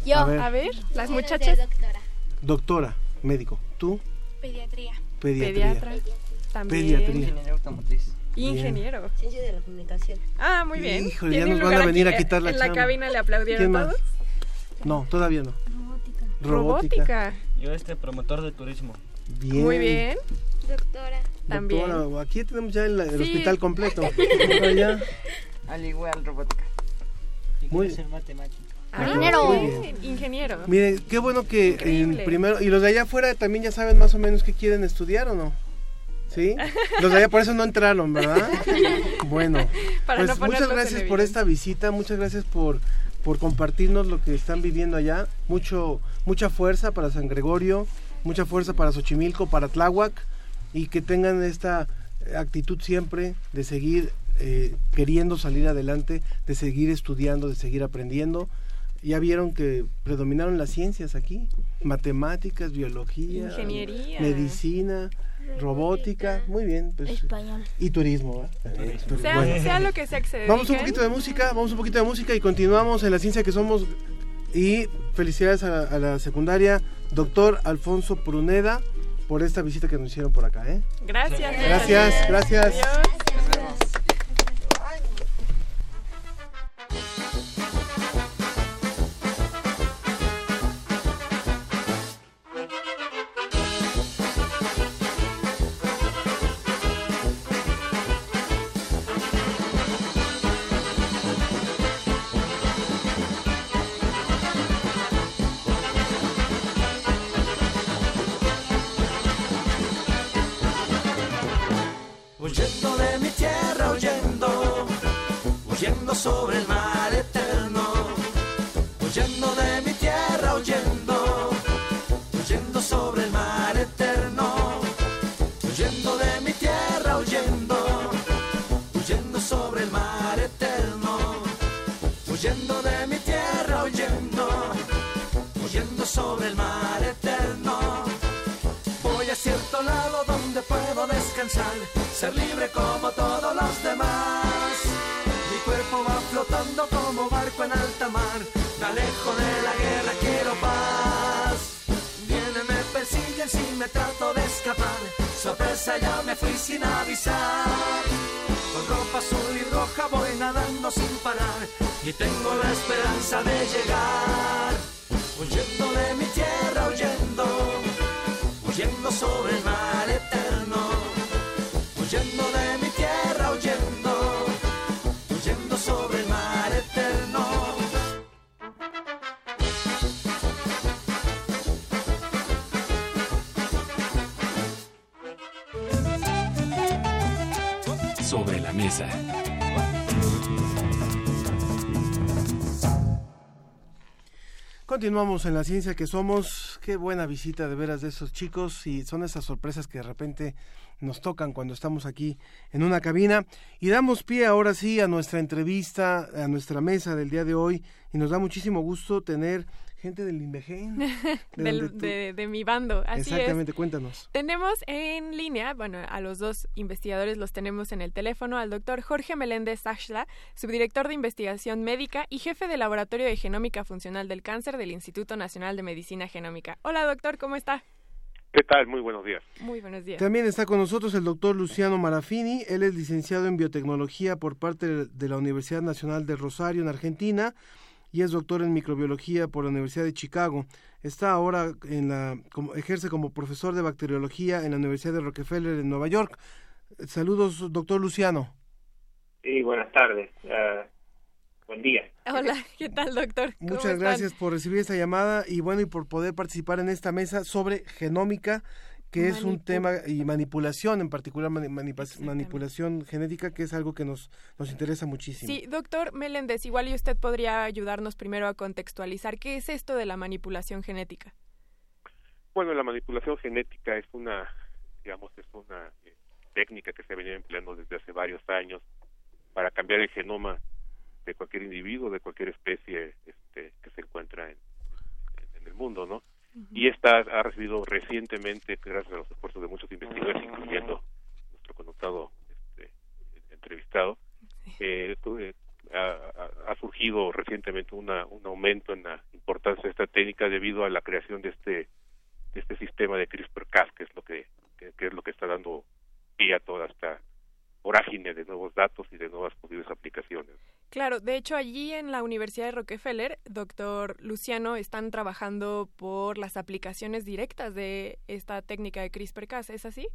Yo. A ver. A ver, las muchachas. doctora. Doctora, médico. ¿Tú? Pediatría. Pediatría. Pediatra. También. Pediatría. Ingeniero automotriz. Ingeniero. Ciencia de la comunicación. Ah, muy bien. Híjole, ya ¿Tiene nos van a venir aquí? a quitar la En la chamba. cabina le aplaudieron ¿Quién más? todos. No, todavía no. Robótica. Yo este promotor de turismo. Bien. Muy bien. Doctora. También. Doctora, aquí tenemos ya el, el Sí. hospital completo. (laughs) Al igual, robótica. Muy- ser matemático. Ah, Ingeniero. Ingeniero. Miren, qué bueno que en primero y los de allá afuera también ya saben más o menos qué quieren estudiar o no. ¿Sí? (laughs) Los de allá por eso no entraron, ¿verdad? (laughs) Bueno, Para pues no muchas gracias por esta visita, muchas gracias por por compartirnos lo que están viviendo allá. Mucho mucha fuerza para San Gregorio, mucha fuerza para Xochimilco, para Tláhuac y que tengan esta actitud siempre de seguir eh, queriendo salir adelante, de seguir estudiando, de seguir aprendiendo. Ya vieron que predominaron las ciencias aquí, matemáticas, biología, Ingeniería. medicina, robótica, muy bien. pues, Español. Y turismo. ¿verdad? Pero Sea, bueno. sea lo que sea que se dediquen. Vamos un poquito de música, vamos un poquito de música y continuamos en la ciencia que somos. Y felicidades a la, a la secundaria, doctor Alfonso Pruneda, por esta visita que nos hicieron por acá. ¿eh? Gracias. Gracias, gracias. Adiós. Ser libre como todos los demás. Mi cuerpo va flotando como barco en alta mar, me alejo de la guerra, quiero paz. Vienen, me persiguen si me trato de escapar, sorpresa ya me fui sin avisar. Con ropa azul y roja voy nadando sin parar y tengo la esperanza de llegar. Huyendo de mi tierra, huyendo huyendo sobre el mar Continuamos en la ciencia que somos. Qué buena visita de veras de esos chicos y son esas sorpresas que de repente nos tocan cuando estamos aquí en una cabina. Y damos pie ahora sí a nuestra entrevista, a nuestra mesa del día de hoy y nos da muchísimo gusto tener gente del INVEGEN. (laughs) de Del- donde tú- de, de mi bando, así Exactamente, es. cuéntanos. Tenemos en línea, bueno, a los dos investigadores los tenemos en el teléfono, al doctor Jorge Meléndez Sachla, subdirector de investigación médica y jefe del Laboratorio de Genómica Funcional del Cáncer del Instituto Nacional de Medicina Genómica. Hola, doctor, ¿cómo está? ¿Qué tal? Muy buenos días. Muy buenos días. También está con nosotros el doctor Luciano Marafini. Él es licenciado en biotecnología por parte de la Universidad Nacional de Rosario en Argentina y es doctor en microbiología por la Universidad de Chicago. Está ahora en la como, ejerce como profesor de bacteriología en la Universidad de Rockefeller en Nueva York. Saludos, doctor Luciano. Sí, buenas tardes. Eh, buen día. Hola, (laughs) ¿qué tal, doctor? ¿Cómo Muchas están? gracias por recibir esta llamada y bueno, y por poder participar en esta mesa sobre genómica, que es un tema y manipulación, en particular manipulación genética, que es algo que nos nos interesa muchísimo. Sí, doctor Meléndez, igual y usted podría ayudarnos primero a contextualizar qué es esto de la manipulación genética. Bueno, la manipulación genética es una, digamos, es una eh, técnica que se ha venido empleando desde hace varios años para cambiar el genoma de cualquier individuo, de cualquier especie este, que se encuentra en, en- en el mundo, ¿no? Y esta ha recibido recientemente, gracias a los esfuerzos de muchos investigadores, incluyendo nuestro connotado este, entrevistado, eh, eh, ha, ha- ha surgido recientemente una, un aumento en la importancia de esta técnica debido a la creación de este de este sistema de CRISPR-Cas que es lo que, que, que es lo que está dando pie a toda esta vorágine de nuevos datos y de nuevas posibles aplicaciones. Claro, de hecho allí en la Universidad de Rockefeller, doctor Luciano, están trabajando por las aplicaciones directas de esta técnica de CRISPR-Cas, ¿es así?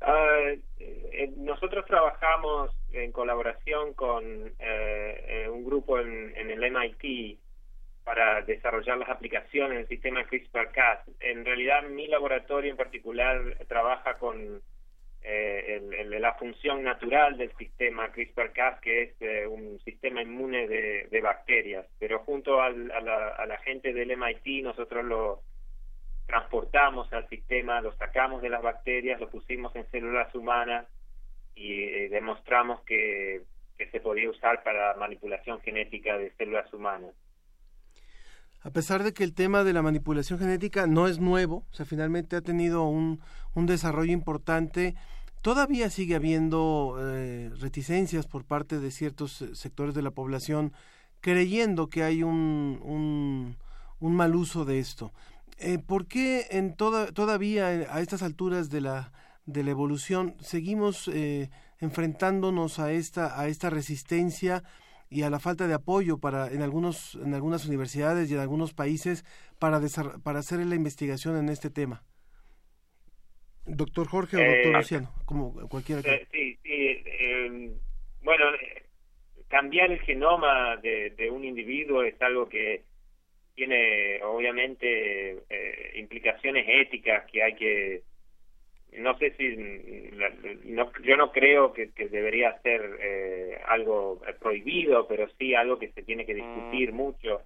Ah, eh, nosotros trabajamos en colaboración con eh, eh, un grupo en, en el MIT para desarrollar las aplicaciones del sistema CRISPR-Cas. En realidad, mi laboratorio en particular trabaja con eh, el- el- la función natural del sistema CRISPR-Cas, que es eh, un sistema inmune de, bacterias. Pero junto al- a, la, a la gente del MIT, nosotros lo transportamos al sistema, lo sacamos de las bacterias, lo pusimos en células humanas y eh, demostramos que, que se podía usar para manipulación genética de células humanas. A pesar de que el tema de la manipulación genética no es nuevo, o sea, finalmente ha tenido un, un desarrollo importante, todavía sigue habiendo eh, reticencias por parte de ciertos eh, sectores de la población creyendo que hay un, un, mal uso de esto. Eh, ¿Por qué en toda, todavía eh, a estas alturas de la, de la evolución seguimos enfrentándonos a esta, a esta resistencia y a la falta de apoyo para en algunos en algunas universidades y en algunos países para para hacer la investigación en este tema doctor Jorge o Eh, doctor Luciano como cualquiera que Eh, sí, sí, eh, bueno, eh, cambiar el genoma de, de un individuo es algo que tiene obviamente eh, implicaciones éticas que hay que no sé si la- no- yo no creo que, que debería ser eh, algo prohibido pero sí algo que se tiene que discutir mucho.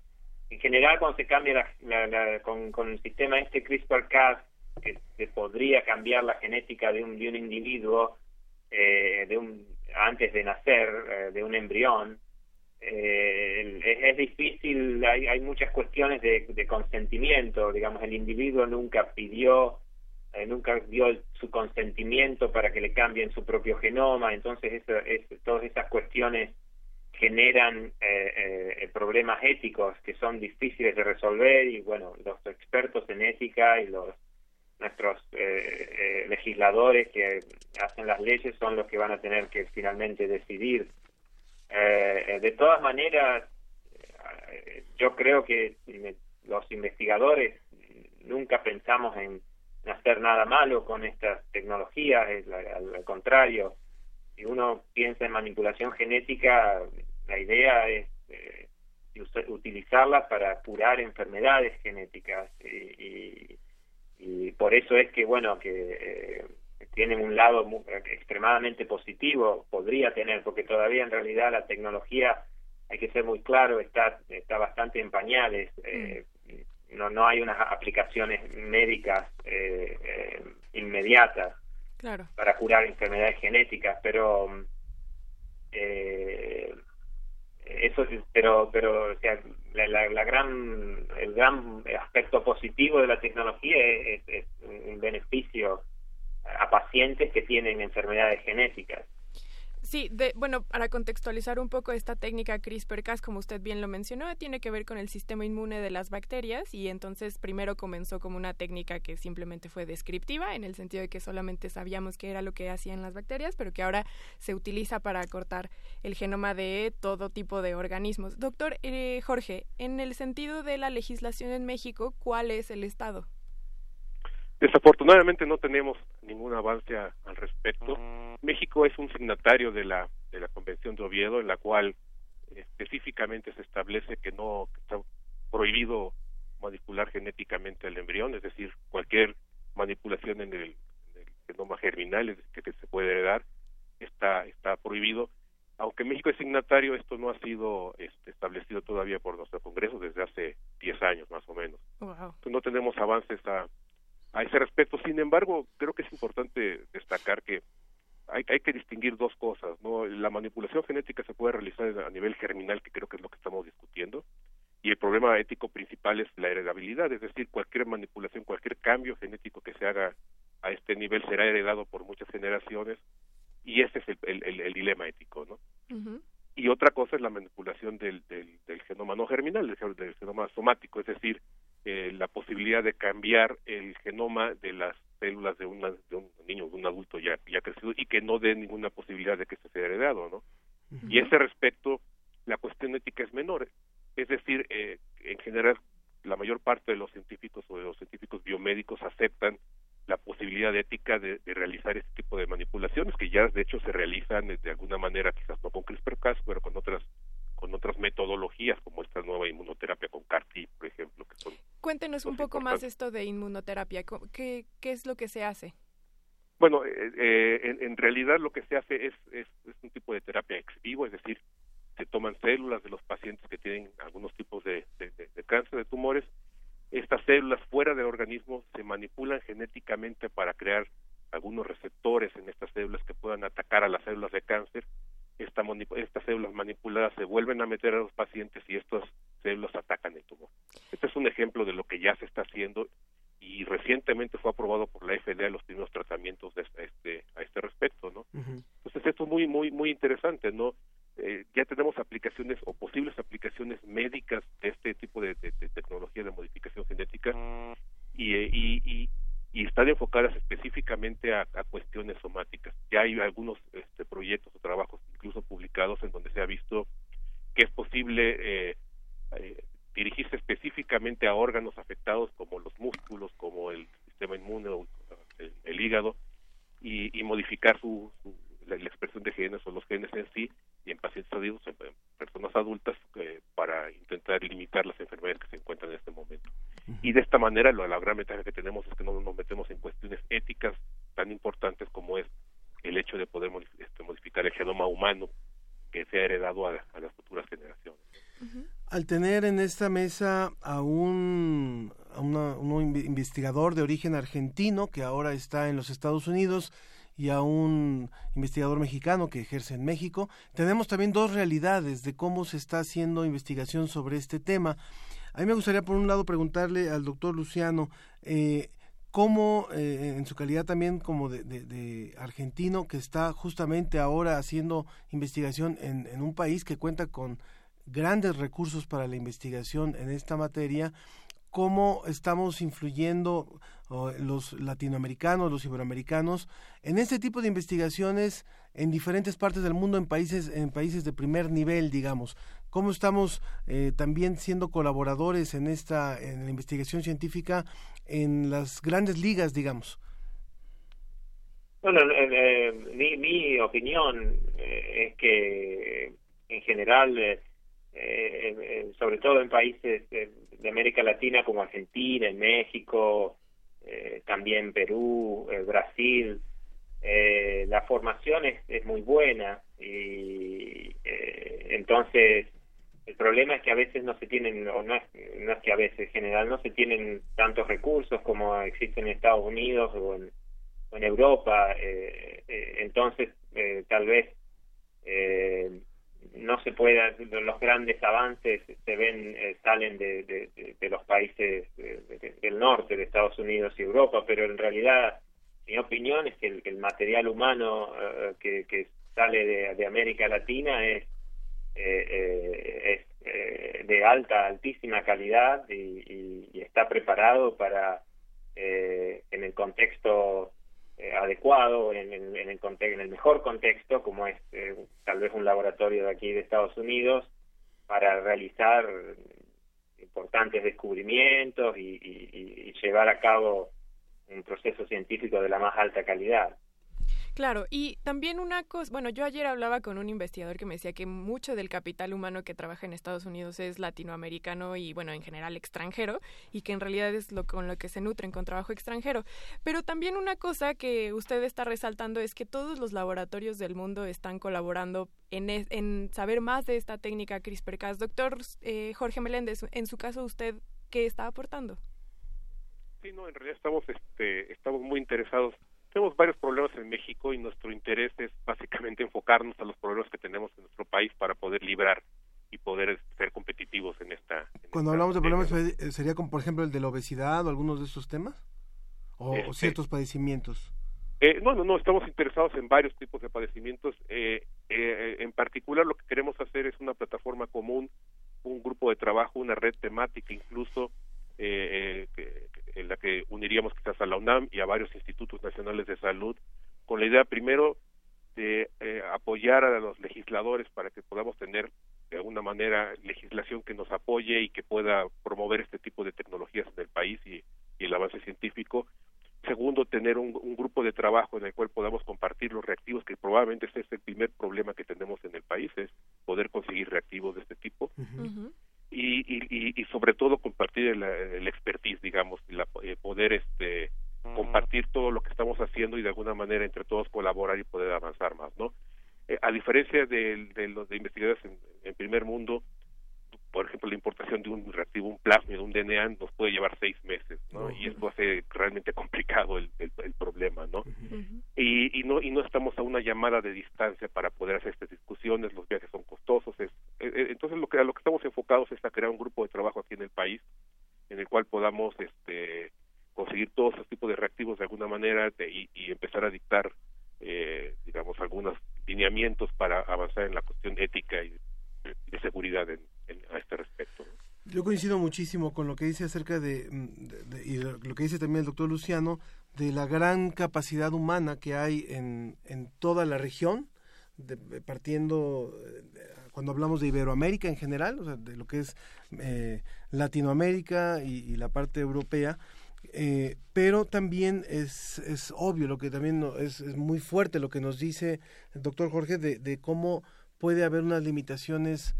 En general cuando se cambia la, la- la- con, con el sistema este CRISPR-Cas que se podría cambiar la genética de un de un individuo eh, de un antes de nacer eh, de un embrión. Eh, es, difícil hay, hay muchas cuestiones de, de consentimiento digamos el individuo nunca pidió eh, nunca dio su consentimiento para que le cambien su propio genoma entonces eso, es, todas esas cuestiones generan eh, eh, problemas éticos que son difíciles de resolver y bueno los expertos en ética y los nuestros eh, eh, legisladores que hacen las leyes son los que van a tener que finalmente decidir. Eh, eh, de todas maneras eh, yo creo que los investigadores nunca pensamos en hacer nada malo con estas tecnologías al, contrario. Si uno piensa en manipulación genética la idea es eh, utilizarla para curar enfermedades genéticas y, y- y por eso es que bueno que eh, tienen un lado mu- extremadamente positivo podría tener porque todavía en realidad la tecnología hay que ser muy claro está está bastante en pañales eh, no no hay unas aplicaciones médicas eh, eh, inmediatas Claro. para curar enfermedades genéticas pero eh, eso pero pero o sea la, la, la gran el gran aspecto positivo de la tecnología es, es- es un beneficio a pacientes que tienen enfermedades genéticas Sí, de, bueno, para contextualizar un poco esta técnica CRISPR-Cas, como usted bien lo mencionó, tiene que ver con el sistema inmune de las bacterias y entonces primero comenzó como una técnica que simplemente fue descriptiva, en el sentido de que solamente sabíamos qué era lo que hacían las bacterias, pero que ahora se utiliza para cortar el genoma de todo tipo de organismos. Doctor eh, Jorge, en el sentido de la legislación en México, ¿cuál es el estado? Desafortunadamente no tenemos ningún avance a- al respecto. México es un signatario de la de la Convención de Oviedo, en la cual específicamente se establece que no que está prohibido manipular genéticamente el embrión, es decir, cualquier manipulación en el, en el genoma germinal que se puede heredar está está prohibido. Aunque México es signatario, esto no ha sido este, establecido todavía por nuestro Congreso desde hace 10 años más o menos. Wow. Entonces, no tenemos avances a, a ese respecto. Sin embargo, creo que es importante destacar que hay, hay que distinguir dos cosas. ¿no? La manipulación genética se puede realizar a nivel germinal, que creo que es lo que estamos discutiendo, y el problema ético principal es la heredabilidad, es decir, cualquier manipulación, cualquier cambio genético que se haga a este nivel será heredado por muchas generaciones, y ese es el, el- el- el dilema ético. ¿no? y otra cosa es la manipulación del, del, del genoma no germinal, del, del genoma somático, es decir, eh, la posibilidad de cambiar el genoma de las células de, una, de un niño, de un adulto ya, ya crecido y que no dé ninguna posibilidad de que se sea heredado, ¿no? Y a ese respecto, la cuestión ética es menor. Es decir, eh, en general, la mayor parte de los científicos o de los científicos biomédicos aceptan la posibilidad ética de, de realizar este tipo de manipulaciones que ya de hecho se realizan de alguna manera quizás no con CRISPR-Cas pero con otras con otras metodologías como esta nueva inmunoterapia con CAR-T por ejemplo que son Cuéntenos un poco más esto de inmunoterapia. ¿Qué, ¿Qué es lo que se hace? Bueno, eh, eh, en, en realidad lo que se hace es, es, es un tipo de terapia ex vivo, es decir, se toman células de los pacientes que tienen algunos tipos de, de, de- de cáncer, de tumores. Estas células fuera del organismo se manipulan genéticamente para crear algunos receptores en estas células que puedan atacar a las células manipu- estas células manipuladas se vuelven a meter a los pacientes y estas células atacan el tumor. Este es un ejemplo de lo que ya se está haciendo y recientemente fue aprobado por la FDA los primeros tratamientos de este- a este, a este respecto, ¿no? Entonces esto es muy muy muy interesante, ¿no? Eh, ya tenemos aplicaciones o posibles aplicaciones médicas de este tipo de, de- de tecnología de modificación genética y, eh, y, y, y están enfocadas específicamente a, a cuestiones somáticas. Ya hay algunos este, proyectos o trabajos incluso publicados en donde se ha visto que es posible eh, eh, dirigirse específicamente a órganos afectados como los músculos, como el sistema inmune o el, el hígado y, y modificar su, su- la, la expresión de genes o los genes en sí y en pacientes adultos, en, en personas adultas, eh, para intentar limitar las enfermedades que se encuentran en este momento. Y de esta manera lo- la gran ventaja que tenemos es que no nos metemos en cuestiones éticas tan importantes como es el hecho de poder modif- este, modificar el genoma humano que sea heredado a, a las futuras generaciones. Al tener en esta mesa a un, a un inve- investigador de origen argentino que ahora está en los Estados Unidos y a un investigador mexicano que ejerce en México, tenemos también dos realidades de cómo se está haciendo investigación sobre este tema. A mí me gustaría, por un lado, preguntarle al doctor Luciano, eh, cómo, eh, en su calidad también como de, de- de argentino, que está justamente ahora haciendo investigación en, en un país que cuenta con grandes recursos para la investigación en esta materia, cómo estamos influyendo oh, los latinoamericanos, los iberoamericanos, en este tipo de investigaciones en diferentes partes del mundo, en países, en países de primer nivel, digamos. Cómo estamos eh, también siendo colaboradores en esta, en la investigación científica en las grandes ligas, digamos. Bueno, mi, opinión eh, es que en general, eh, sobre todo en países de, América Latina como Argentina, en México, eh, también Perú, eh, Brasil, eh, la formación es, es muy buena y eh, entonces el problema es que a veces no se tienen, o no es, no es que a veces, en general no se tienen tantos recursos como existen en Estados Unidos o en, Europa, eh, eh, entonces eh, tal vez eh, no se pueda, los grandes avances se ven, eh, salen de, de, los países de- de- del norte, de Estados Unidos y Europa, pero en realidad mi opinión es que el, que el material humano eh, que, que sale de, América Latina es, eh, eh, es eh, de alta, altísima calidad y, y- y está preparado para, en el contexto eh, adecuado, en, en el en el mejor contexto, como es eh, tal vez un laboratorio de aquí de Estados Unidos, para realizar importantes descubrimientos y- y llevar a cabo un proceso científico de la más alta calidad. Claro, y también una cosa, bueno, yo ayer hablaba con un investigador que me decía que mucho del capital humano que trabaja en Estados Unidos es latinoamericano y, bueno, en general extranjero, y que en realidad es lo con lo que se nutren con trabajo extranjero. Pero también una cosa que usted está resaltando es que todos los laboratorios del mundo están colaborando en, en saber más de esta técnica CRISPR-Cas. Doctor eh, Jorge Meléndez, en su caso, ¿usted qué está aportando? Sí, no, en realidad estamos, este, estamos muy interesados. Tenemos varios problemas en México y nuestro interés es básicamente (laughs) enfocarnos a los problemas que tenemos en nuestro país para poder librar y poder este, ser competitivos en esta. Cuando hablamos de problemas, eh, ¿sería como, por ejemplo, el de la obesidad o algunos de estos temas? ¿O, o Este- ciertos padecimientos? Eh, no, no, no, estamos interesados en varios tipos de padecimientos. Eh, eh, en particular, lo que queremos hacer es una plataforma común, un grupo de trabajo, una red temática incluso, eh, eh, en la que uniríamos quizás a la UNAM y a varios institutos nacionales de salud, con la idea primero de eh, apoyar a los legisladores para que podamos tener de alguna manera legislación que nos apoye y que pueda promover este tipo de tecnologías en el país y, y el avance científico. Segundo, tener un, un grupo de trabajo en el cual podamos compartir los reactivos, que probablemente ese es el primer problema que tenemos en el país, es poder conseguir reactivos de este tipo. Y, y, y, y sobre todo compartir el, el expertise, digamos, y la, eh, poder este compartir todo lo que estamos haciendo y de alguna manera entre todos colaborar y poder avanzar más, ¿no? Eh, a diferencia de, de los de investigadores en, en primer mundo, por ejemplo, la importación de un reactivo, un plásmido, un DNA, nos puede llevar seis meses, ¿no? Y esto hace realmente complicado el, el, el problema, ¿no? y, y no y no estamos a una llamada de distancia para poder hacer estas discusiones, los viajes son costosos, es, eh, eh, entonces lo que a lo que estamos enfocados es a crear un grupo de trabajo aquí en el país en el cual podamos este conseguir todos esos tipos de reactivos de alguna manera de- y, y empezar a dictar eh, digamos algunos lineamientos para avanzar en la cuestión ética y de seguridad en, a este respecto. Yo coincido muchísimo con lo que dice acerca de, mm, y lo, que dice también el doctor Luciano, de la gran capacidad humana que hay en, en toda la región, de- partiendo, eh, cuando hablamos de Iberoamérica en general, o sea, de lo que es eh, Latinoamérica y, la parte europea, eh, pero también es, es obvio lo que también no- es, es muy fuerte lo que nos dice el doctor Jorge de, cómo puede haber unas limitaciones eh,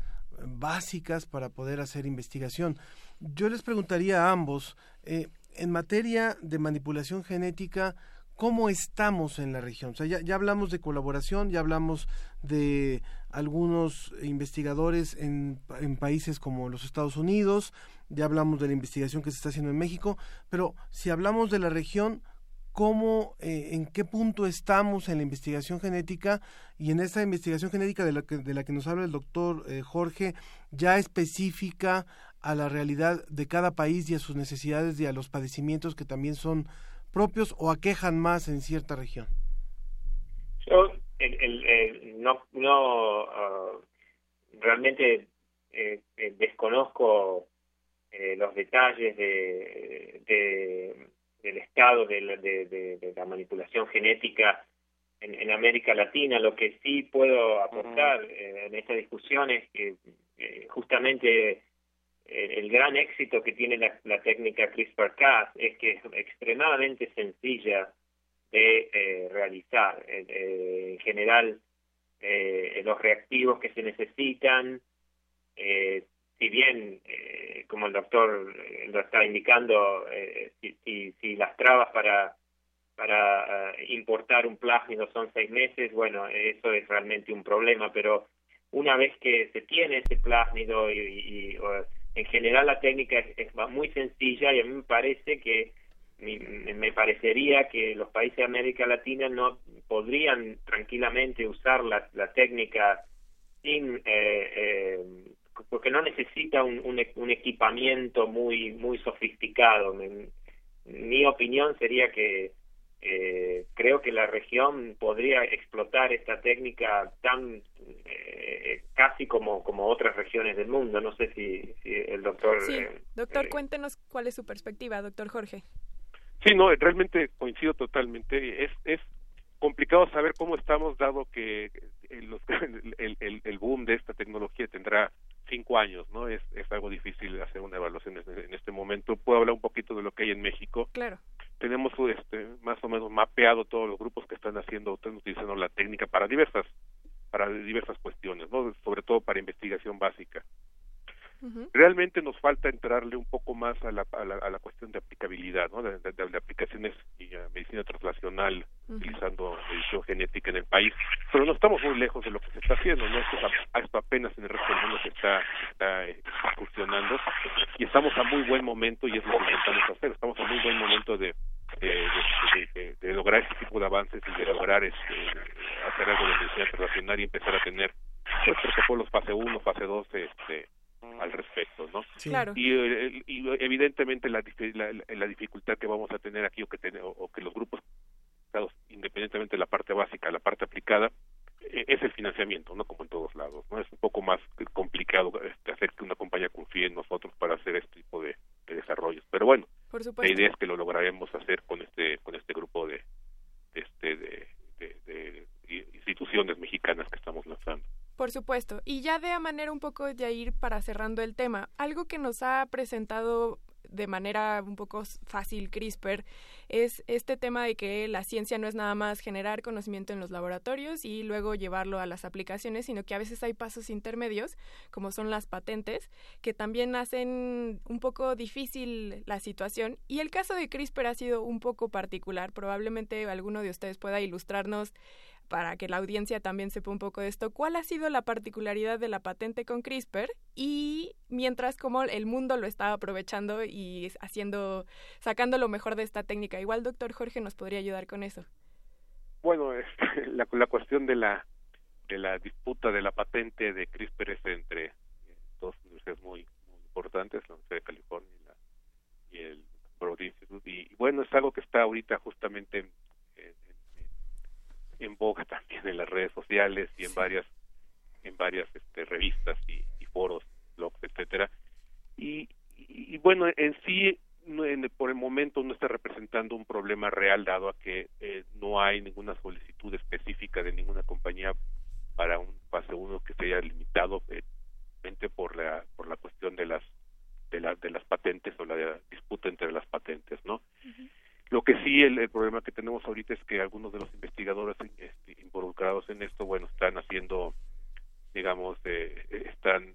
básicas para poder hacer investigación. Yo les preguntaría a ambos, eh, en materia de manipulación genética, ¿cómo estamos en la región? O sea, ya, ya hablamos de colaboración, ya hablamos de algunos investigadores en, en países como los Estados Unidos, ya hablamos de la investigación que se está haciendo en México, pero si hablamos de la región, cómo, eh, en qué punto estamos en la investigación genética y en esta investigación genética de la que, de la que nos habla el doctor eh, Jorge, ya específica a la realidad de cada país y a sus necesidades y a los padecimientos que también son propios o aquejan más en cierta región. Yo el- no, no ah, realmente eh, eh, desconozco eh, los detalles de, de- del estado de la, de, de- de la manipulación genética en, en América Latina. Lo que sí puedo aportar eh, en esta discusión es que eh, justamente el, el gran éxito que tiene la, la técnica CRISPR-Cas es que es extremadamente sencilla de eh, realizar. Eh, eh, en general, eh, los reactivos que se necesitan, eh, si bien, eh, como el doctor eh, lo está indicando, eh, si, si, las trabas para para eh, importar un plásmido son seis meses, bueno, eso es realmente un problema, pero una vez que se tiene ese plásmido y, y- y, en general la técnica es, es muy sencilla y a mí me parece que mi- me parecería que los países de América Latina no podrían tranquilamente usar la, la técnica sin eh, eh, porque no necesita un, un, e- un equipamiento muy muy sofisticado Mi- mi opinión sería que eh, creo que la región podría explotar esta técnica tan eh, casi como como otras regiones del mundo no sé si, si el doctor Sí, eh, doctor, cuéntenos cuál es su perspectiva, doctor Jorge. Sí, no, realmente coincido totalmente. Es, es complicado saber cómo estamos, dado que el, los- (laughs) el, el, el boom de esta tecnología tendrá cinco años, ¿no? Es, es algo difícil hacer una evaluación en, en este momento. Puedo hablar un poquito de lo que hay en México. Claro. Tenemos este, más o menos mapeado todos los grupos que están haciendo, están utilizando la técnica para diversas para diversas cuestiones, ¿no? Sobre todo para investigación básica. Realmente nos falta entrarle un poco más a la, a la, a la cuestión de aplicabilidad, ¿no? De, de- de aplicaciones y uh, medicina translacional utilizando edición genética en el país, pero no estamos muy lejos de lo que se está haciendo, ¿no? Esto, es a- esto apenas en el resto del mundo se está, está eh, incursionando. Y estamos a muy buen momento y es lo que intentamos hacer, estamos a muy buen momento de, de, de- de- de lograr este tipo de avances y de lograr este, hacer algo de medicina translacional y empezar a tener pues, protocolos fase 1, fase 2 este, al respecto, ¿no? Sí. Claro. Y, eh, y evidentemente la, la, la dificultad que vamos a tener aquí o que, ten- o- o que los grupos, independientemente de la parte básica, la parte aplicada, eh, es el financiamiento, ¿no? Como en todos lados, ¿no? Es un poco más complicado este, hacer que una compañía confíe en nosotros para hacer este tipo de, de desarrollos. Pero bueno, Por la idea es que lo lograremos hacer con este con este grupo de, de este de, de- de instituciones mexicanas que estamos lanzando. Por supuesto. Y ya de manera un poco ya ir para cerrando el tema, algo que nos ha presentado de manera un poco fácil CRISPR es este tema de que la ciencia no es nada más generar conocimiento en los laboratorios y luego llevarlo a las aplicaciones, sino que a veces hay pasos intermedios, como son las patentes, que también hacen un poco difícil la situación. Y el caso de CRISPR ha sido un poco particular. Probablemente alguno de ustedes pueda ilustrarnos para que la audiencia también sepa un poco de esto, ¿cuál ha sido la particularidad de la patente con CRISPR y mientras como el mundo lo está aprovechando y haciendo, sacando lo mejor de esta técnica? Igual, doctor Jorge, nos podría ayudar con eso. Bueno, (laughs) este, la, cuestión de la de la disputa de la patente de CRISPR es entre dos universidades muy, muy importantes, la Universidad de California y, la, y el Broad Institute, y, bueno, es algo que está ahorita justamente en, en, boga (laughs) también en las redes sociales y en sí. varias en varias este, revistas y, y, foros, blogs, etcétera. Y, y, bueno, en sí no, en, por el momento no está representando un problema real dado a que eh, no hay ninguna solicitud específica de ninguna compañía para un fase 1 que se haya limitado eh, por la por la cuestión de las de, la, de las patentes o la, de la disputa entre las patentes no uh -huh. Lo que sí el, el, problema que tenemos ahorita es que algunos de los investigadores este, involucrados en esto bueno están haciendo digamos eh, están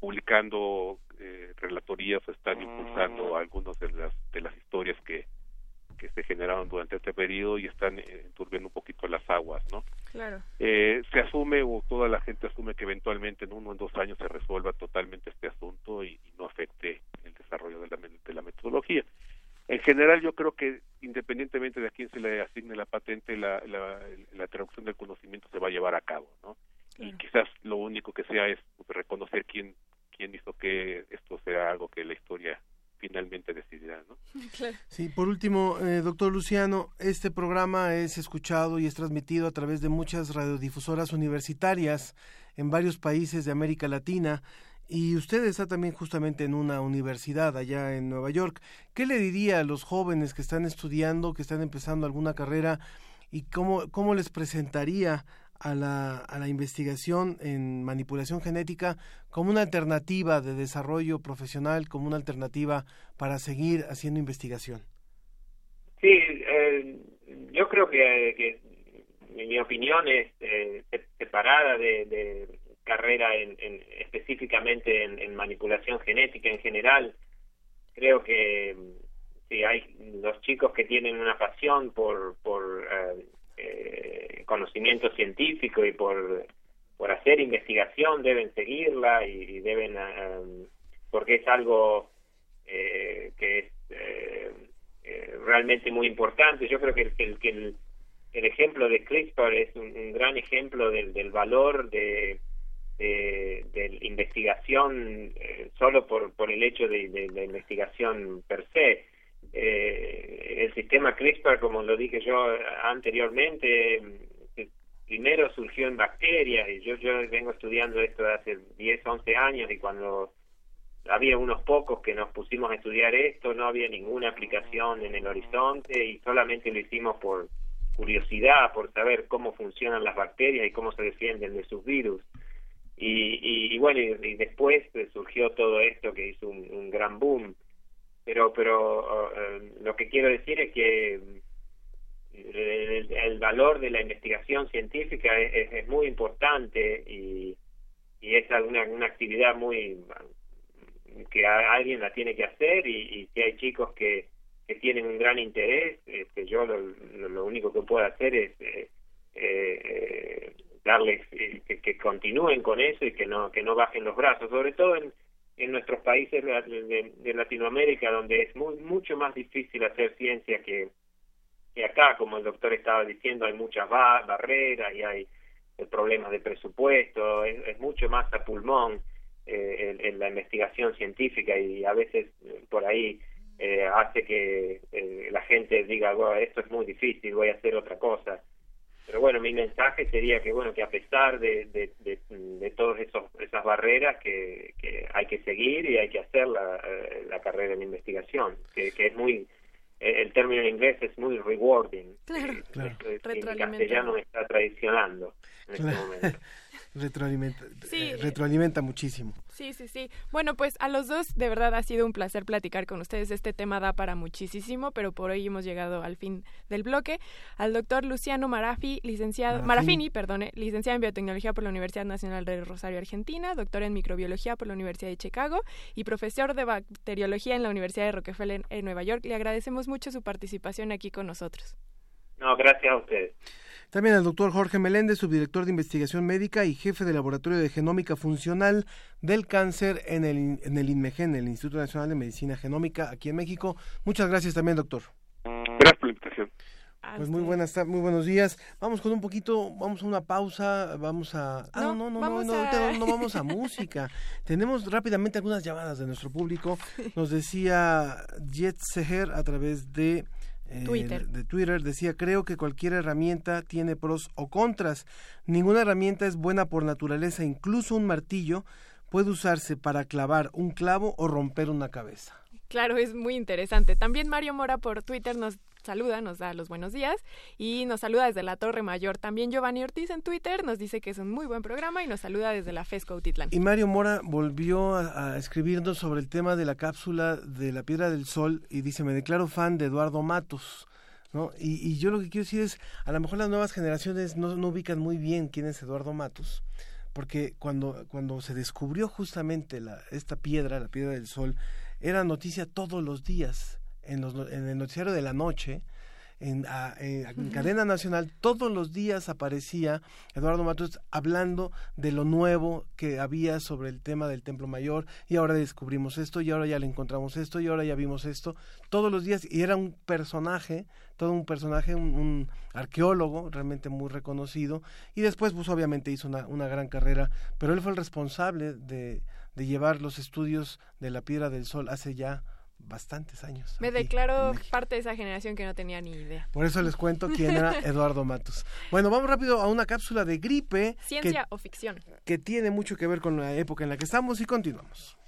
publicando eh, relatorías o están impulsando algunas de las de las historias que que se generaron durante este periodo y están eh, enturbiando un poquito las aguas, ¿no? Claro. Eh, se asume o toda la gente asume que eventualmente en uno o en dos años se resuelva totalmente este asunto y, y no afecte el desarrollo de la, de la, metodología. En general, yo creo que independientemente de a quién se le asigne la patente, la, la, la traducción del conocimiento se va a llevar a cabo, ¿no? Claro. Y quizás lo único que sea es reconocer quién quién hizo que esto sea algo que la historia finalmente decidirá. ¿no? (laughs) Sí, por último, eh, doctor Luciano, este programa es escuchado y es transmitido a través de muchas radiodifusoras universitarias en varios países de América Latina y usted está también justamente en una universidad allá en Nueva York. ¿Qué le diría a los jóvenes que están estudiando, que están empezando alguna carrera y cómo, cómo les presentaría a la, a la investigación en manipulación genética como una alternativa de desarrollo profesional, como una alternativa para seguir haciendo investigación? Sí, eh, yo creo que, que, mi opinión es eh, separada de carrera en, en, específicamente en, manipulación genética en general. Creo que sí, hay los chicos que tienen una pasión por, por eh, eh, conocimiento científico y por, por hacer investigación deben seguirla y, deben, um, porque es algo eh, que es eh, realmente muy importante. Yo creo que, el, que, el, que el, el, ejemplo de CRISPR es un, un gran ejemplo del, del valor de, de, de investigación solo por, por el hecho de, de, investigación per se eh, el sistema CRISPR, como lo dije yo anteriormente, primero surgió en bacterias y yo, yo vengo estudiando esto de hace 10, 11 años y cuando había unos pocos que nos pusimos a estudiar esto, no había ninguna aplicación en el horizonte y solamente lo hicimos por curiosidad, por saber cómo funcionan las bacterias y cómo se defienden de sus virus. Y, y, bueno, y, después surgió todo esto que hizo un, gran boom. Pero pero uh, lo que quiero decir es que el, el, valor de la investigación científica es, es muy importante y, y es una, una actividad muy que alguien la tiene que hacer y, y si hay chicos que, que tienen un gran interés este, yo lo, lo único que puedo hacer es eh, eh, darles eh, que, que continúen con eso y que no que no bajen los brazos sobre todo en en nuestros países de, de, Latinoamérica, donde es muy, mucho más difícil hacer ciencia que, que acá, como el doctor estaba diciendo, hay muchas bar barreras y hay problemas de presupuesto, es, es mucho más a pulmón eh, en, la investigación científica y a veces eh, por ahí eh, hace que eh, la gente diga, bueno, esto es muy difícil, voy a hacer otra cosa pero bueno mi mensaje sería que bueno que a pesar de, de, de, de todas esas barreras que, que, hay que seguir y hay que hacer la, eh, la carrera en investigación que, que es muy el término en inglés es muy rewarding claro, eh, claro. el castellano me está traicionando en claro. este momento retroalimenta, sí. eh, retroalimenta muchísimo. Sí, sí, sí. Bueno, pues a los dos de verdad ha sido un placer platicar con ustedes. Este tema da para muchísimo, pero por hoy hemos llegado al fin del bloque. Al doctor Luciano Marafi, licenciado, Marafini, perdone, licenciado en Biotecnología por la Universidad Nacional de Rosario, Argentina, doctor en Microbiología por la Universidad de Chicago y profesor de Bacteriología en la Universidad de Rockefeller en Nueva York. Le agradecemos mucho su participación aquí con nosotros. No, gracias a ustedes. También al doctor Jorge Meléndez, subdirector de investigación médica y jefe del Laboratorio de Genómica Funcional del Cáncer en el, en el INMEGEN, el Instituto Nacional de Medicina Genómica, aquí en México. Muchas gracias también, doctor. Gracias por la invitación. Pues muy buenas muy buenos días. Vamos con un poquito, vamos a una pausa, vamos a Ah, no, no, no, no, no, a- ahorita no vamos a música. (laughs) Tenemos rápidamente algunas llamadas de nuestro público. Nos decía Jet Seher a través de eh, Twitter. de Twitter decía, creo que cualquier herramienta tiene pros o contras. Ninguna herramienta es buena por naturaleza, incluso un martillo puede usarse para clavar un clavo o romper una cabeza. Claro, es muy interesante. También Mario Mora por Twitter nos saluda, nos da los buenos días y nos saluda desde la Torre Mayor. También Giovanni Ortiz en Twitter nos dice que es un muy buen programa y nos saluda desde la FESCO Autitlán. Y Mario Mora volvió a, escribirnos sobre el tema de la cápsula de la Piedra del Sol y dice, me declaro fan de Eduardo Matos. ¿no? Y, y yo lo que quiero decir es, a lo mejor las nuevas generaciones no, no ubican muy bien quién es Eduardo Matos, porque cuando, cuando se descubrió justamente la, esta piedra, la Piedra del Sol, era noticia todos los días en, los, en el noticiero de la noche. En, a- en- en cadena nacional todos los días aparecía Eduardo Matos hablando de lo nuevo que había sobre el tema del Templo Mayor y ahora descubrimos esto y ahora ya le encontramos esto y ahora ya vimos esto todos los días y era un personaje todo un personaje un, un arqueólogo realmente muy reconocido y después pues obviamente hizo una, una gran carrera pero él fue el responsable de, de llevar los estudios de la Piedra del Sol hace ya bastantes años Me aquí declaro parte de esa generación que no tenía ni idea. Por eso les cuento quién era (laughs) Eduardo Matos. Bueno, vamos rápido a una cápsula de gripe Ciencia o ficción. que, que tiene mucho que ver con la época en la que estamos y continuamos.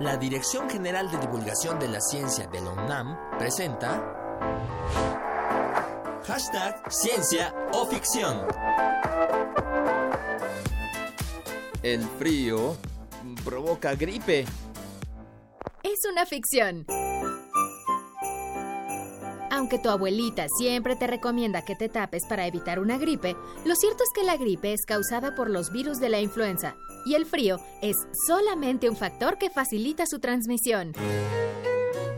La Dirección General de Divulgación de la Ciencia de la UNAM presenta Hashtag Ciencia o Ficción. El frío provoca gripe. Es una ficción. Aunque tu abuelita siempre te recomienda que te tapes para evitar una gripe, lo cierto es que la gripe es causada por los virus de la influenza y el frío es solamente un factor que facilita su transmisión.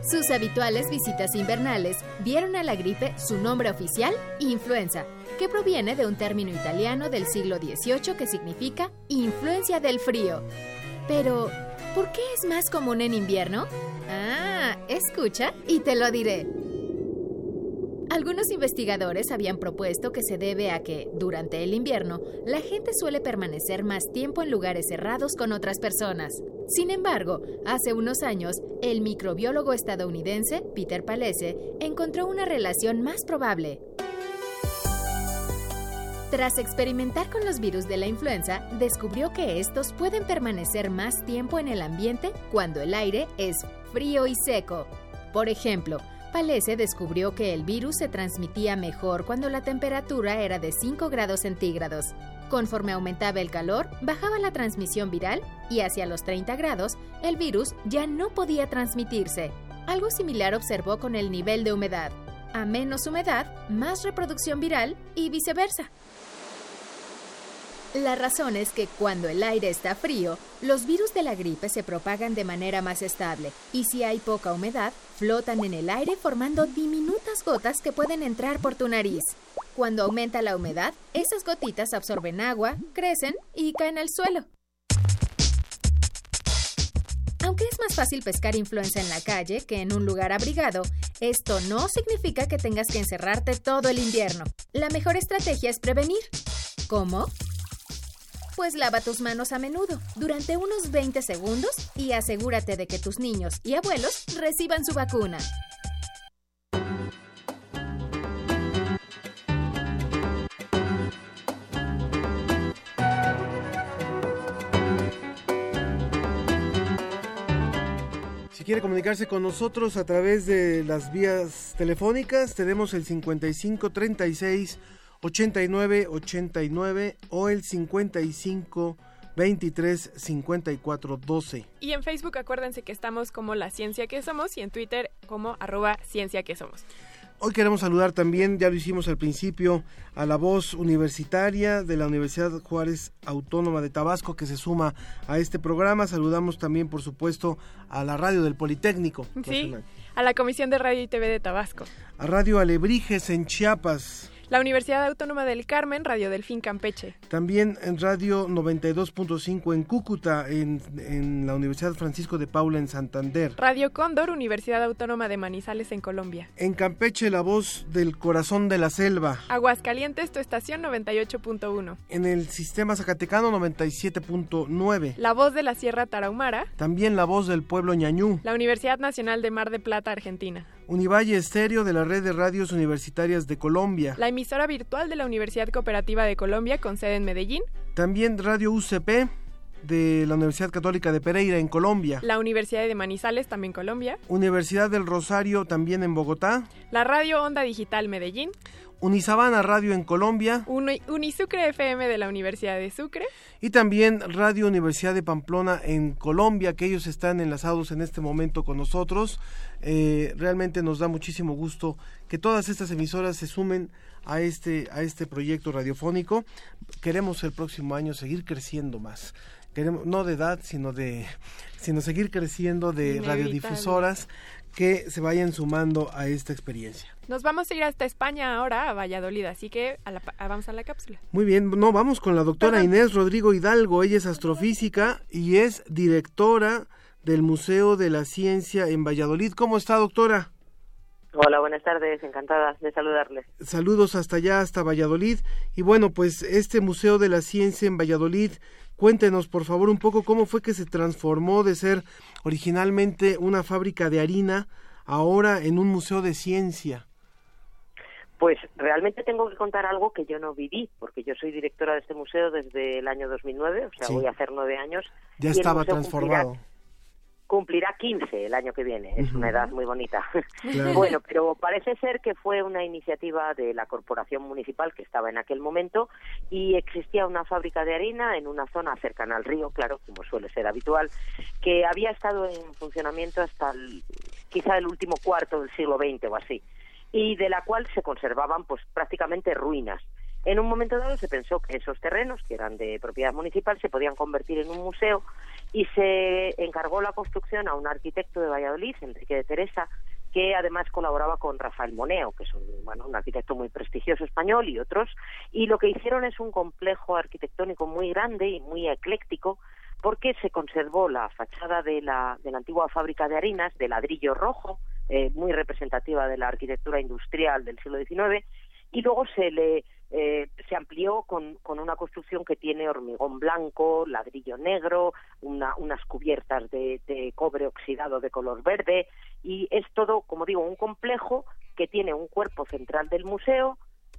Sus habituales visitas invernales dieron a la gripe su nombre oficial, influenza, que proviene de un término italiano del siglo XVIII que significa influencia del frío. Pero, ¿por qué es más común en invierno? Ah, escucha y te lo diré. Algunos investigadores habían propuesto que se debe a que, durante el invierno, la gente suele permanecer más tiempo en lugares cerrados con otras personas. Sin embargo, hace unos años, el microbiólogo estadounidense Peter Palese encontró una relación más probable. Tras experimentar con los virus de la influenza, descubrió que estos pueden permanecer más tiempo en el ambiente cuando el aire es frío y seco. Por ejemplo, Palese descubrió que el virus se transmitía mejor cuando la temperatura era de 5 grados centígrados. Conforme aumentaba el calor, bajaba la transmisión viral y hacia los 30 grados, el virus ya no podía transmitirse. Algo similar observó con el nivel de humedad. A menos humedad, más reproducción viral y viceversa. La razón es que cuando el aire está frío, los virus de la gripe se propagan de manera más estable y si hay poca humedad, flotan en el aire formando diminutas gotas que pueden entrar por tu nariz. Cuando aumenta la humedad, esas gotitas absorben agua, crecen y caen al suelo. Aunque es más fácil pescar influenza en la calle que en un lugar abrigado, esto no significa que tengas que encerrarte todo el invierno. La mejor estrategia es prevenir. ¿Cómo? Pues lava tus manos a menudo, durante unos 20 segundos, y asegúrate de que tus niños y abuelos reciban su vacuna. Si quiere comunicarse con nosotros a través de las vías telefónicas, tenemos el 55 36 89 89 o el 55 23 54 12. Y en Facebook acuérdense que estamos como La Ciencia que Somos y en Twitter como arroba Ciencia que Somos. Hoy queremos saludar también, ya lo hicimos al principio, a la voz universitaria de la Universidad Juárez Autónoma de Tabasco que se suma a este programa. Saludamos también, por supuesto, a la radio del Politécnico. Sí, Nacional. a la Comisión de Radio y TV de Tabasco. A Radio Alebrijes en Chiapas. La Universidad Autónoma del Carmen, Radio Delfín Campeche. También en Radio 92.5 en Cúcuta, en, en la Universidad Francisco de Paula en Santander. Radio Cóndor, Universidad Autónoma de Manizales en Colombia. En Campeche, la voz del corazón de la selva. Aguascalientes, tu estación 98.1. En el sistema Zacatecano 97.9. La voz de la Sierra Tarahumara. También la voz del pueblo ñañú. La Universidad Nacional de Mar de Plata, Argentina. Univalle Estéreo de la Red de Radios Universitarias de Colombia. La emisora virtual de la Universidad Cooperativa de Colombia con sede en Medellín. También Radio UCP de la Universidad Católica de Pereira en Colombia. La Universidad de Manizales, también Colombia. Universidad del Rosario, también en Bogotá. La Radio Onda Digital Medellín. Unisabana Radio en Colombia. Uni- Unisucre FM de la Universidad de Sucre. Y también Radio Universidad de Pamplona en Colombia, que ellos están enlazados en este momento con nosotros. Eh, realmente nos da muchísimo gusto que todas estas emisoras se sumen a este, a este proyecto radiofónico. Queremos el próximo año seguir creciendo más. Queremos, no de edad, sino de sino seguir creciendo de Inevitable. radiodifusoras que se vayan sumando a esta experiencia. Nos vamos a ir hasta España ahora, a Valladolid, así que a la pa- a- vamos a la cápsula. Muy bien, no, vamos con la doctora Inés Rodrigo Hidalgo. Ella es astrofísica y es directora del Museo de la Ciencia en Valladolid. ¿Cómo está, doctora? Hola, buenas tardes, encantada de saludarles. Saludos hasta allá, hasta Valladolid. Y bueno, pues este Museo de la Ciencia en Valladolid, cuéntenos por favor un poco cómo fue que se transformó de ser originalmente una fábrica de harina ahora en un museo de ciencia. Pues realmente tengo que contar algo que yo no viví, porque yo soy directora de este museo desde el año 2009, o sea, Sí. voy a hacer nueve años. Ya estaba transformado. Cumplirá, cumplirá 15 el año que viene, es una edad muy bonita. (laughs) Claro. Bueno, pero parece ser que fue una iniciativa de la corporación municipal que estaba en aquel momento y existía una fábrica de harina en una zona cercana al río, claro, como suele ser habitual, que había estado en funcionamiento hasta el- quizá el último cuarto del siglo XX o así y de la cual se conservaban pues prácticamente ruinas. En un momento dado se pensó que esos terrenos, que eran de propiedad municipal, se podían convertir en un museo y se encargó la construcción a un arquitecto de Valladolid, Enrique de Teresa, que además colaboraba con Rafael Moneo, que es un, bueno, un arquitecto muy prestigioso español y otros, y lo que hicieron es un complejo arquitectónico muy grande y muy ecléctico, porque se conservó la fachada de la, de la antigua fábrica de harinas de ladrillo rojo, eh, muy representativa de la arquitectura industrial del siglo XIX, y luego se le eh, se amplió con, con una construcción que tiene hormigón blanco, ladrillo negro, una- unas cubiertas de, cobre oxidado de color verde. Y es todo, como digo, un complejo que tiene un cuerpo central del museo,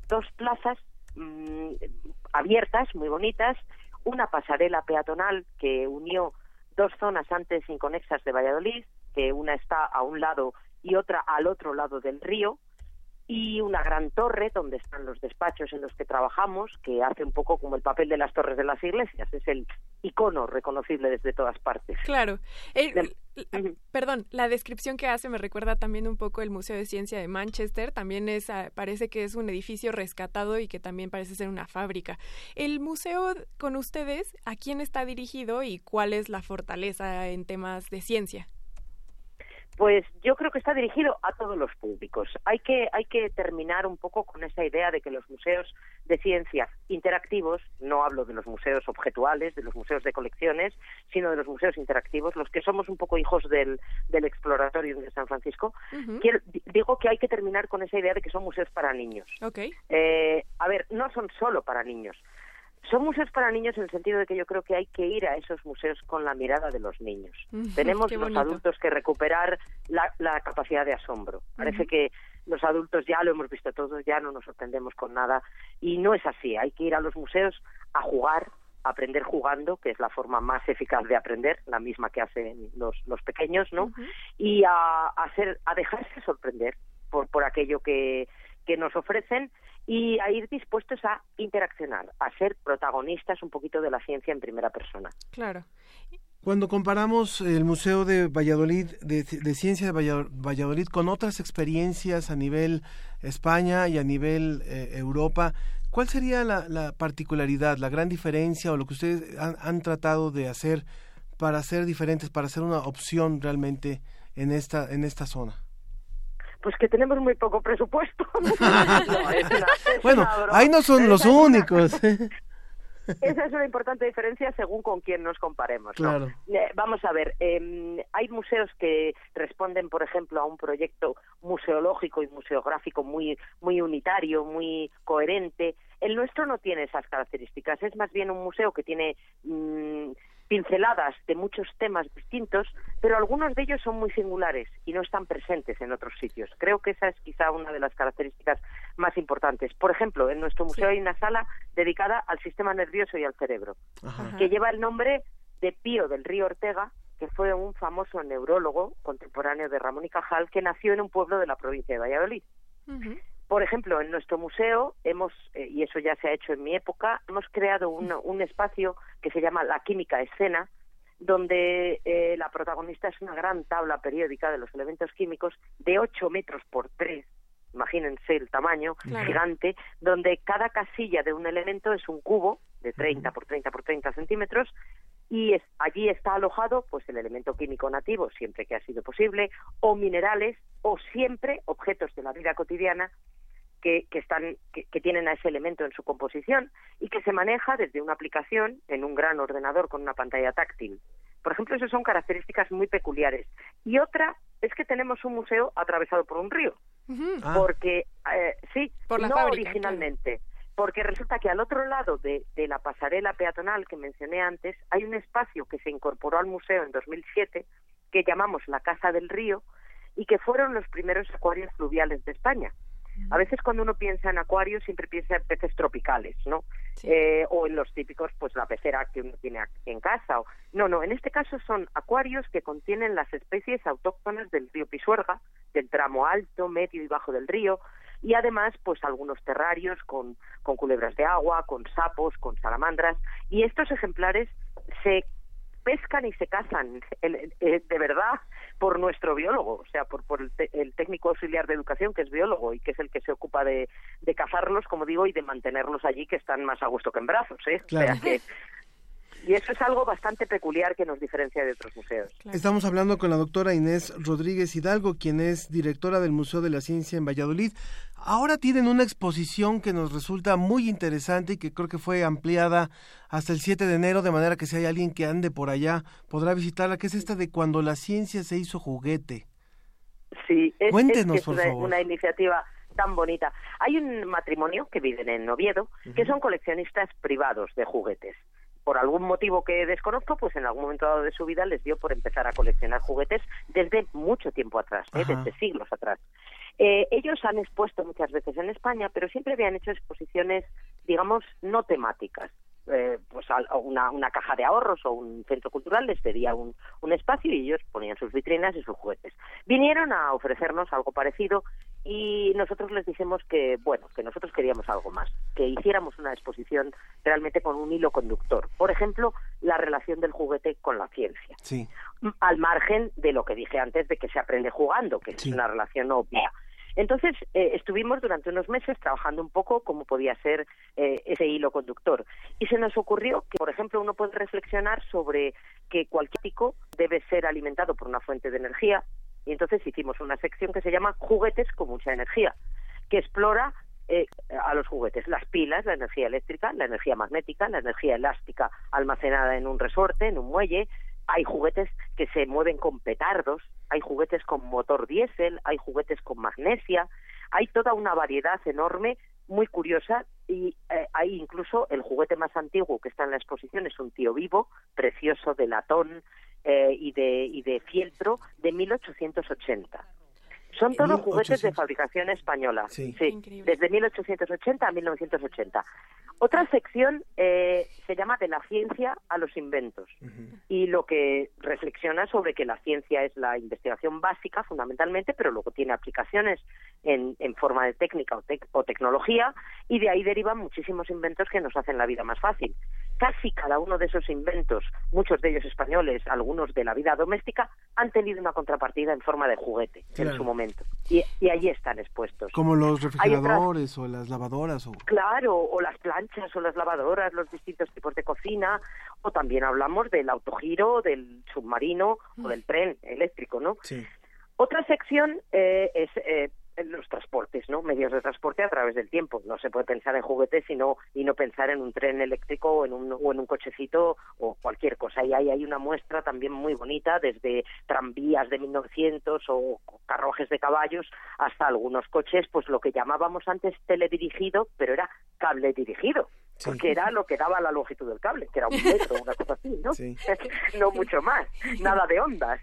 dos plazas mm, abiertas, muy bonitas, una pasarela peatonal que unió dos zonas antes inconexas de Valladolid, que una está a un lado y otra al otro lado del río, y una gran torre donde están los despachos en los que trabajamos, que hace un poco como el papel de las torres de las iglesias, es el icono reconocible desde todas partes. Claro. L- perdón, la descripción que hace me recuerda también un poco el Museo de Ciencia de Manchester. También es, ah, parece que es un edificio rescatado y que también parece ser una fábrica. El museo con ustedes, ¿a quién está dirigido y cuál es la fortaleza en temas de ciencia? Pues yo creo que está dirigido a todos los públicos. Hay que, hay que terminar un poco con esa idea de que los museos de ciencia interactivos, no hablo de los museos objetuales, de los museos de colecciones, sino de los museos interactivos, los que somos un poco hijos del, del Exploratorium de San Francisco, quiero- di- digo que hay que terminar con esa idea de que son museos para niños. Ok. Eh, a ver, no son solo para niños. Son museos para niños en el sentido de que yo creo que hay que ir a esos museos con la mirada de los niños. Tenemos los adultos que recuperar la, la capacidad de asombro. Parece que los adultos ya lo hemos visto todos, ya no nos sorprendemos con nada. Y no es así. Hay que ir a los museos a jugar, a aprender jugando, que es la forma más eficaz de aprender, la misma que hacen los, los pequeños, ¿no? y a, a hacer, a dejarse sorprender por, por aquello que, que nos ofrecen y a ir dispuestos a interaccionar, a ser protagonistas un poquito de la ciencia en primera persona. Claro. Cuando comparamos el Museo de Valladolid, de, de Ciencia de Valla- Valladolid, con otras experiencias a nivel España y a nivel eh, Europa, ¿cuál sería la, la particularidad, la gran diferencia o lo que ustedes han, han tratado de hacer para ser diferentes, para ser una opción realmente en esta, en esta zona? Pues que tenemos muy poco presupuesto. (laughs) (laughs) No, es una- es Bueno, ahí no son los únicos. (laughs) Esa es una importante diferencia según con quién nos comparemos. ¿no? Eh, vamos a ver, eh, hay museos que responden, por ejemplo, a un proyecto museológico y museográfico muy, muy unitario, muy coherente. El nuestro no tiene esas características, es más bien un museo que tiene mm, pinceladas de muchos temas distintos, pero algunos de ellos son muy singulares y no están presentes en otros sitios. Creo que esa es quizá una de las características más importantes. Por ejemplo, en nuestro museo hay una sala dedicada al sistema nervioso y al cerebro, que lleva el nombre de Pío del Río Ortega, que fue un famoso neurólogo contemporáneo de Ramón y Cajal, que nació en un pueblo de la provincia de Valladolid. Por ejemplo, en nuestro museo hemos, eh, y eso ya se ha hecho en mi época, hemos creado un, un espacio que se llama La Química Escena, donde eh, la protagonista es una gran tabla periódica de los elementos químicos de 8 metros por 3, imagínense el tamaño Claro. gigante, donde cada casilla de un elemento es un cubo de 30 por 30 por 30 centímetros y es- allí está alojado pues el elemento químico nativo siempre que ha sido posible o minerales o siempre objetos de la vida cotidiana que, que están que, que tienen a ese elemento en su composición y que se maneja desde una aplicación en un gran ordenador con una pantalla táctil. Por ejemplo, esas son características muy peculiares. Y otra es que tenemos un museo atravesado por un río, Ah. porque eh, sí, Por la no fábrica, originalmente, porque resulta que al otro lado de, de la pasarela peatonal que mencioné antes hay un espacio que se incorporó al museo en 2007 que llamamos la Casa del Río y que fueron los primeros acuarios fluviales de España. A veces cuando uno piensa en acuarios siempre piensa en peces tropicales, ¿no? Eh, o en los típicos, pues la pecera que uno tiene en casa. O... No, no, en este caso son acuarios que contienen las especies autóctonas del río Pisuerga, del tramo alto, medio y bajo del río, y además, pues algunos terrarios con, con culebras de agua, con sapos, con salamandras, y estos ejemplares se pescan y se cazan el- eh, de verdad por nuestro biólogo, o sea, por, por el, te- el técnico auxiliar de educación que es biólogo y que es el que se ocupa de, de cazarlos, como digo, y de mantenerlos allí que están más a gusto que en brazos, ¿eh? O sea Claro. que- y eso es algo bastante peculiar que nos diferencia de otros museos. Estamos hablando con la doctora Inés Rodríguez Hidalgo, quien es directora del Museo de la Ciencia en Valladolid. Ahora tienen una exposición que nos resulta muy interesante y que creo que fue ampliada hasta el 7 de enero, de manera que si hay alguien que ande por allá podrá visitarla, que es esta de cuando la ciencia se hizo juguete. Sí, es, Cuéntenos, es que es por una, favor. una iniciativa tan bonita. Hay un matrimonio que viven en Oviedo que son coleccionistas privados de juguetes. Por algún motivo que desconozco, pues en algún momento dado de su vida les dio por empezar a coleccionar juguetes desde mucho tiempo atrás, ¿eh? Desde siglos atrás. Eh, ellos han expuesto muchas veces en España, pero siempre habían hecho exposiciones, digamos, no temáticas. Eh, pues a- a una, una caja de ahorros o un centro cultural les pedía un, un espacio y ellos ponían sus vitrinas y sus juguetes. Vinieron a ofrecernos algo parecido y nosotros les dijimos que, bueno, que nosotros queríamos algo más, que hiciéramos una exposición realmente con un hilo conductor. Por ejemplo, la relación del juguete con la ciencia Sí. al margen de lo que dije antes de que se aprende jugando, que es una relación obvia. Entonces, eh, estuvimos durante unos meses trabajando un poco cómo podía ser eh, ese hilo conductor. Y se nos ocurrió que, por ejemplo, uno puede reflexionar sobre que cualquier pico debe ser alimentado por una fuente de energía. Y entonces hicimos una sección que se llama Juguetes con mucha energía, que explora eh, a los juguetes las pilas, la energía eléctrica, la energía magnética, la energía elástica almacenada en un resorte, en un muelle. Hay juguetes que se mueven con petardos, hay juguetes con motor diésel, hay juguetes con magnesia, hay toda una variedad enorme, muy curiosa, y eh, hay incluso el juguete más antiguo que está en la exposición, es un tío vivo, precioso, de latón eh, y, de, y de fieltro, de 1880. Son todos juguetes de fabricación española. Sí. desde 1880 a 1980. Otra sección eh, se llama De la ciencia a los inventos y lo que reflexiona sobre que la ciencia es la investigación básica fundamentalmente, pero luego tiene aplicaciones en, en forma de técnica o, tec- o tecnología y de ahí derivan muchísimos inventos que nos hacen la vida más fácil. Casi cada uno de esos inventos, muchos de ellos españoles, algunos de la vida doméstica, han tenido una contrapartida en forma de juguete en su momento y, y allí están expuestos. Como los otras- refrigeradores o las lavadoras. O... Claro, o las planchas o las lavadoras, los distintos tipos de cocina, o también hablamos del autogiro, del submarino o del tren eléctrico, ¿no? Sí. Otra sección eh, es eh, los transportes, ¿no? Medios de transporte a través del tiempo. No se puede pensar en juguetes sino, y no pensar en un tren eléctrico o en un, o en un cochecito o cualquier cosa. Y ahí hay una muestra también muy bonita, desde tranvías de 1900 o carruajes de caballos hasta algunos coches, pues lo que llamábamos antes teledirigido, pero era cable dirigido. Porque era lo que daba la longitud del cable, que era un metro, una cosa así, ¿no? (laughs) no mucho más, nada de ondas.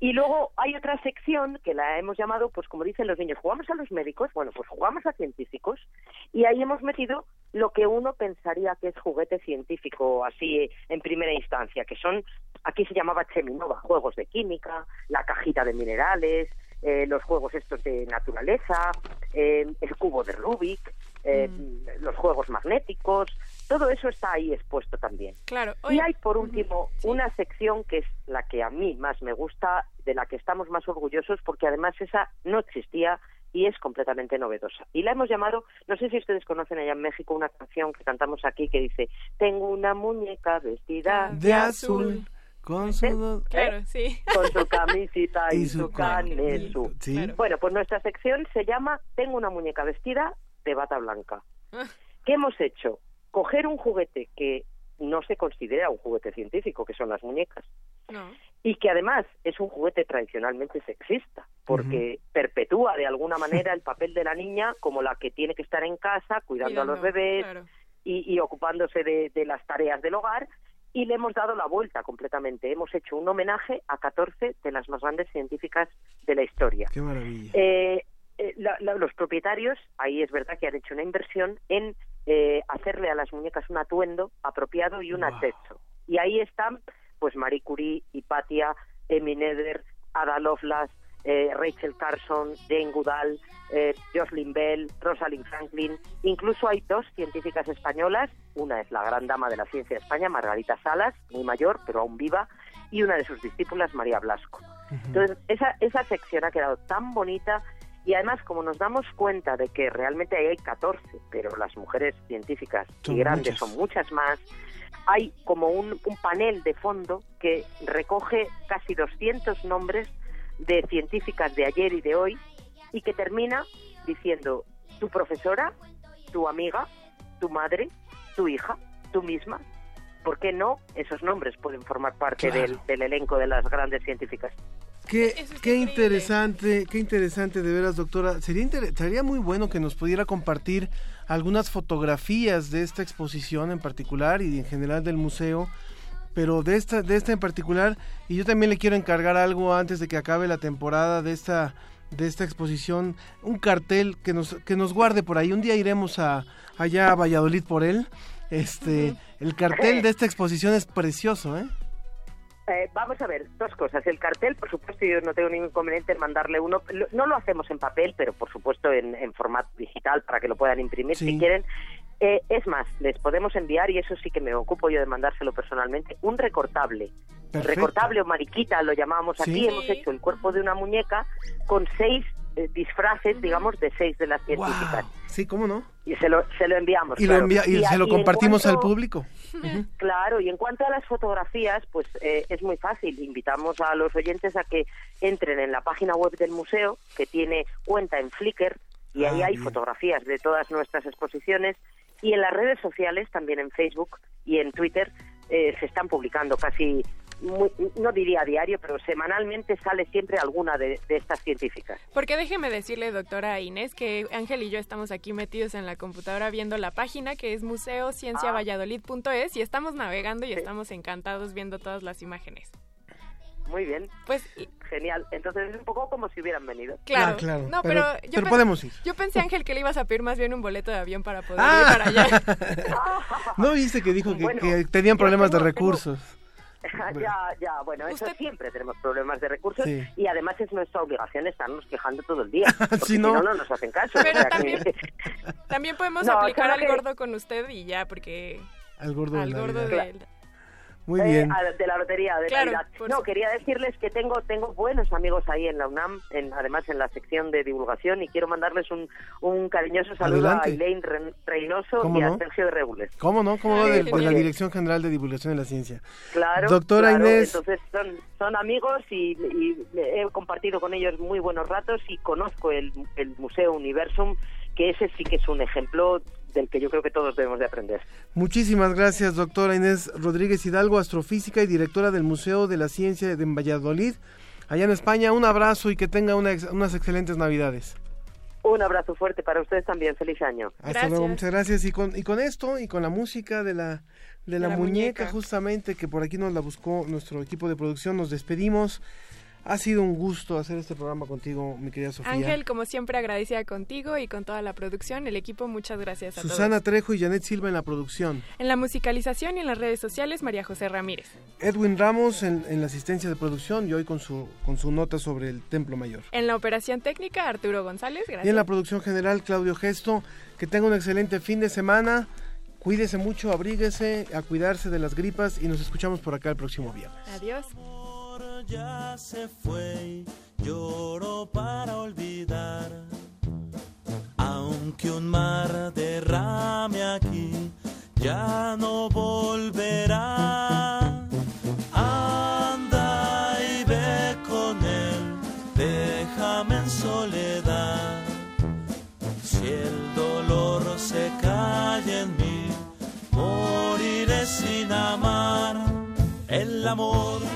Y luego hay otra sección que la hemos llamado, pues como dicen los niños, jugamos a los médicos, bueno, pues jugamos a científicos, y ahí hemos metido lo que uno pensaría que es juguete científico, así en primera instancia, que son, aquí se llamaba Cheminova, juegos de química, la cajita de minerales, eh, los juegos estos de naturaleza, eh, el cubo de Rubik, eh, los juegos magnéticos, todo eso está ahí expuesto también. Claro. Y hay por último una sección que es la que a mí más me gusta, de la que estamos más orgullosos, porque además esa no existía y es completamente novedosa. Y la hemos llamado, no sé si ustedes conocen allá en México una canción que cantamos aquí que dice, tengo una muñeca vestida De azul. Con su, Claro, sí. con su (laughs) camisita y, Y su su. Sí. Bueno, pues nuestra sección se llama Tengo una muñeca vestida de bata blanca. Ah. ¿Qué hemos hecho? Coger un juguete que no se considera un juguete científico, que son las muñecas, No. y que además es un juguete tradicionalmente sexista, porque perpetúa de alguna manera el papel de la niña como la que tiene que estar en casa cuidando a los bebés claro. y, y ocupándose de, de las tareas del hogar. Y le hemos dado la vuelta completamente. Hemos hecho un homenaje a 14 de las más grandes científicas de la historia. Qué maravilla. Eh, la- la- los propietarios, ahí es verdad que han hecho una inversión en eh, hacerle a las muñecas un atuendo apropiado y un atexto. Y ahí están, pues, Marie Curie, Hipatia, Amy Nether, Ada Lovelace, eh, Rachel Carson, Jane Goodall, eh, Jocelyn Bell, Rosalind Franklin. Incluso hay dos científicas españolas. Una es la gran dama de la ciencia de España, Margarita Salas, muy mayor, pero aún viva, y una de sus discípulas, María Blasco. Entonces, esa, esa sección ha quedado tan bonita y además, como nos damos cuenta de que realmente hay 14, pero las mujeres científicas Son y grandes muchas. son muchas más, hay como un, un panel de fondo que recoge casi 200 nombres de científicas de ayer y de hoy y que termina diciendo tu profesora, tu amiga, tu madre, tu hija, tú misma. ¿Por qué no esos nombres pueden formar parte Claro. del, del elenco de las grandes científicas? Qué, qué interesante, qué interesante de veras, doctora. Sería, inter- sería muy bueno que nos pudiera compartir algunas fotografías de esta exposición en particular y en general del museo, pero de esta, de esta en particular. Y yo también le quiero encargar algo antes de que acabe la temporada de esta, de esta exposición, un cartel que nos, que nos guarde por ahí. Un día iremos a, allá a Valladolid por él. Este, el cartel de esta exposición es precioso, ¿eh? Eh, vamos a ver, dos cosas. El cartel, por supuesto, yo no tengo ningún inconveniente en mandarle uno. No lo hacemos en papel, pero por supuesto en, en formato digital para que lo puedan imprimir Sí. si quieren. Eh, es más, les podemos enviar, y eso sí que me ocupo yo de mandárselo personalmente, un recortable. Perfecto. Recortable o mariquita, lo llamábamos aquí. Sí. Hemos hecho el cuerpo de una muñeca con seis eh, disfraces, digamos, de seis de las científicas. Sí, ¿cómo no? Y se lo, se lo enviamos. Y, lo claro. envía- y se lo en compartimos al cuanto- público. (laughs) Claro, y en cuanto a las fotografías, pues eh, es muy fácil. Invitamos a los oyentes a que entren en la página web del museo, que tiene cuenta en Flickr, y ahí Ah, hay bien. fotografías de todas nuestras exposiciones. Y en las redes sociales, también en Facebook y en Twitter, eh, se están publicando casi, muy- no diría a diario, pero semanalmente sale siempre alguna de, de estas científicas. Porque déjeme decirle, doctora Inés, que Ángel y yo estamos aquí metidos en la computadora viendo la página que es museocienciavalladolid.es y estamos navegando y estamos encantados viendo todas las imágenes. Muy bien. Pues Genial. Entonces es un poco como si hubieran venido. Claro, Ah, claro, no, pero- pero, yo pero podemos ir. Yo pensé, Ángel, que le ibas a pedir más bien un boleto de avión para poder Ah. ir para allá. (laughs) ¿No viste que dijo que, Bueno, que tenían problemas de tengo- (laughs) ya, ya, bueno, eso siempre tenemos problemas de recursos Sí. y además es nuestra obligación estarnos quejando todo el día. (laughs) Porque si no. no, no nos hacen caso. Pero o sea que- (laughs) también- podemos No, aplicar al que- gordo con usted y ya, porque Al gordo de gordo de... Muy Eh, bien. de la lotería de Claro, Navidad. No, quería decirles que tengo tengo buenos amigos ahí en la UNAM, en, además en la sección de divulgación, y quiero mandarles un, un cariñoso saludo Adelante. a Elaine Reynoso ¿Cómo y a? Sergio de Regules. ¿Cómo no? ¿Cómo no? De, de la Dirección General de Divulgación de la Ciencia. Claro, Doctora claro, Inés. entonces son, son amigos y, y he compartido con ellos muy buenos ratos y conozco el, el Museo Universum, que ese sí que es un ejemplo del que yo creo que todos debemos de aprender. Muchísimas gracias, doctora Inés Rodríguez Hidalgo, astrofísica y directora del Museo de la Ciencia de Valladolid, allá en España. Un abrazo y que tenga una ex- unas excelentes Navidades. Un abrazo fuerte para ustedes también, feliz año. Hasta luego, muchas gracias. Y con, y con esto y con la música de la, de la, la muñeca, muñeca. justamente, que por aquí nos la buscó nuestro equipo de producción, nos despedimos. Ha sido un gusto hacer este programa contigo, mi querida Sofía. Ángel, como siempre, agradecida contigo y con toda la producción, el equipo, muchas gracias a Susana todos. Trejo y Janet Silva en la producción. En la musicalización y en las redes sociales, María José Ramírez. Edwin Ramos en, en la asistencia de producción y hoy con su, con su nota sobre el Templo Mayor. En la operación técnica, Arturo González, gracias. Y en la producción general, Claudio Gesto. Que tenga un excelente fin de semana. Cuídese mucho, abríguese, a cuidarse de las gripas y nos escuchamos por acá el próximo viernes. Adiós. Ya se fue, lloro para olvidar. Aunque un mar derrame aquí, ya no volverá. Anda y ve con él, déjame en soledad. Si el dolor se calla en mí, moriré sin amar. El amor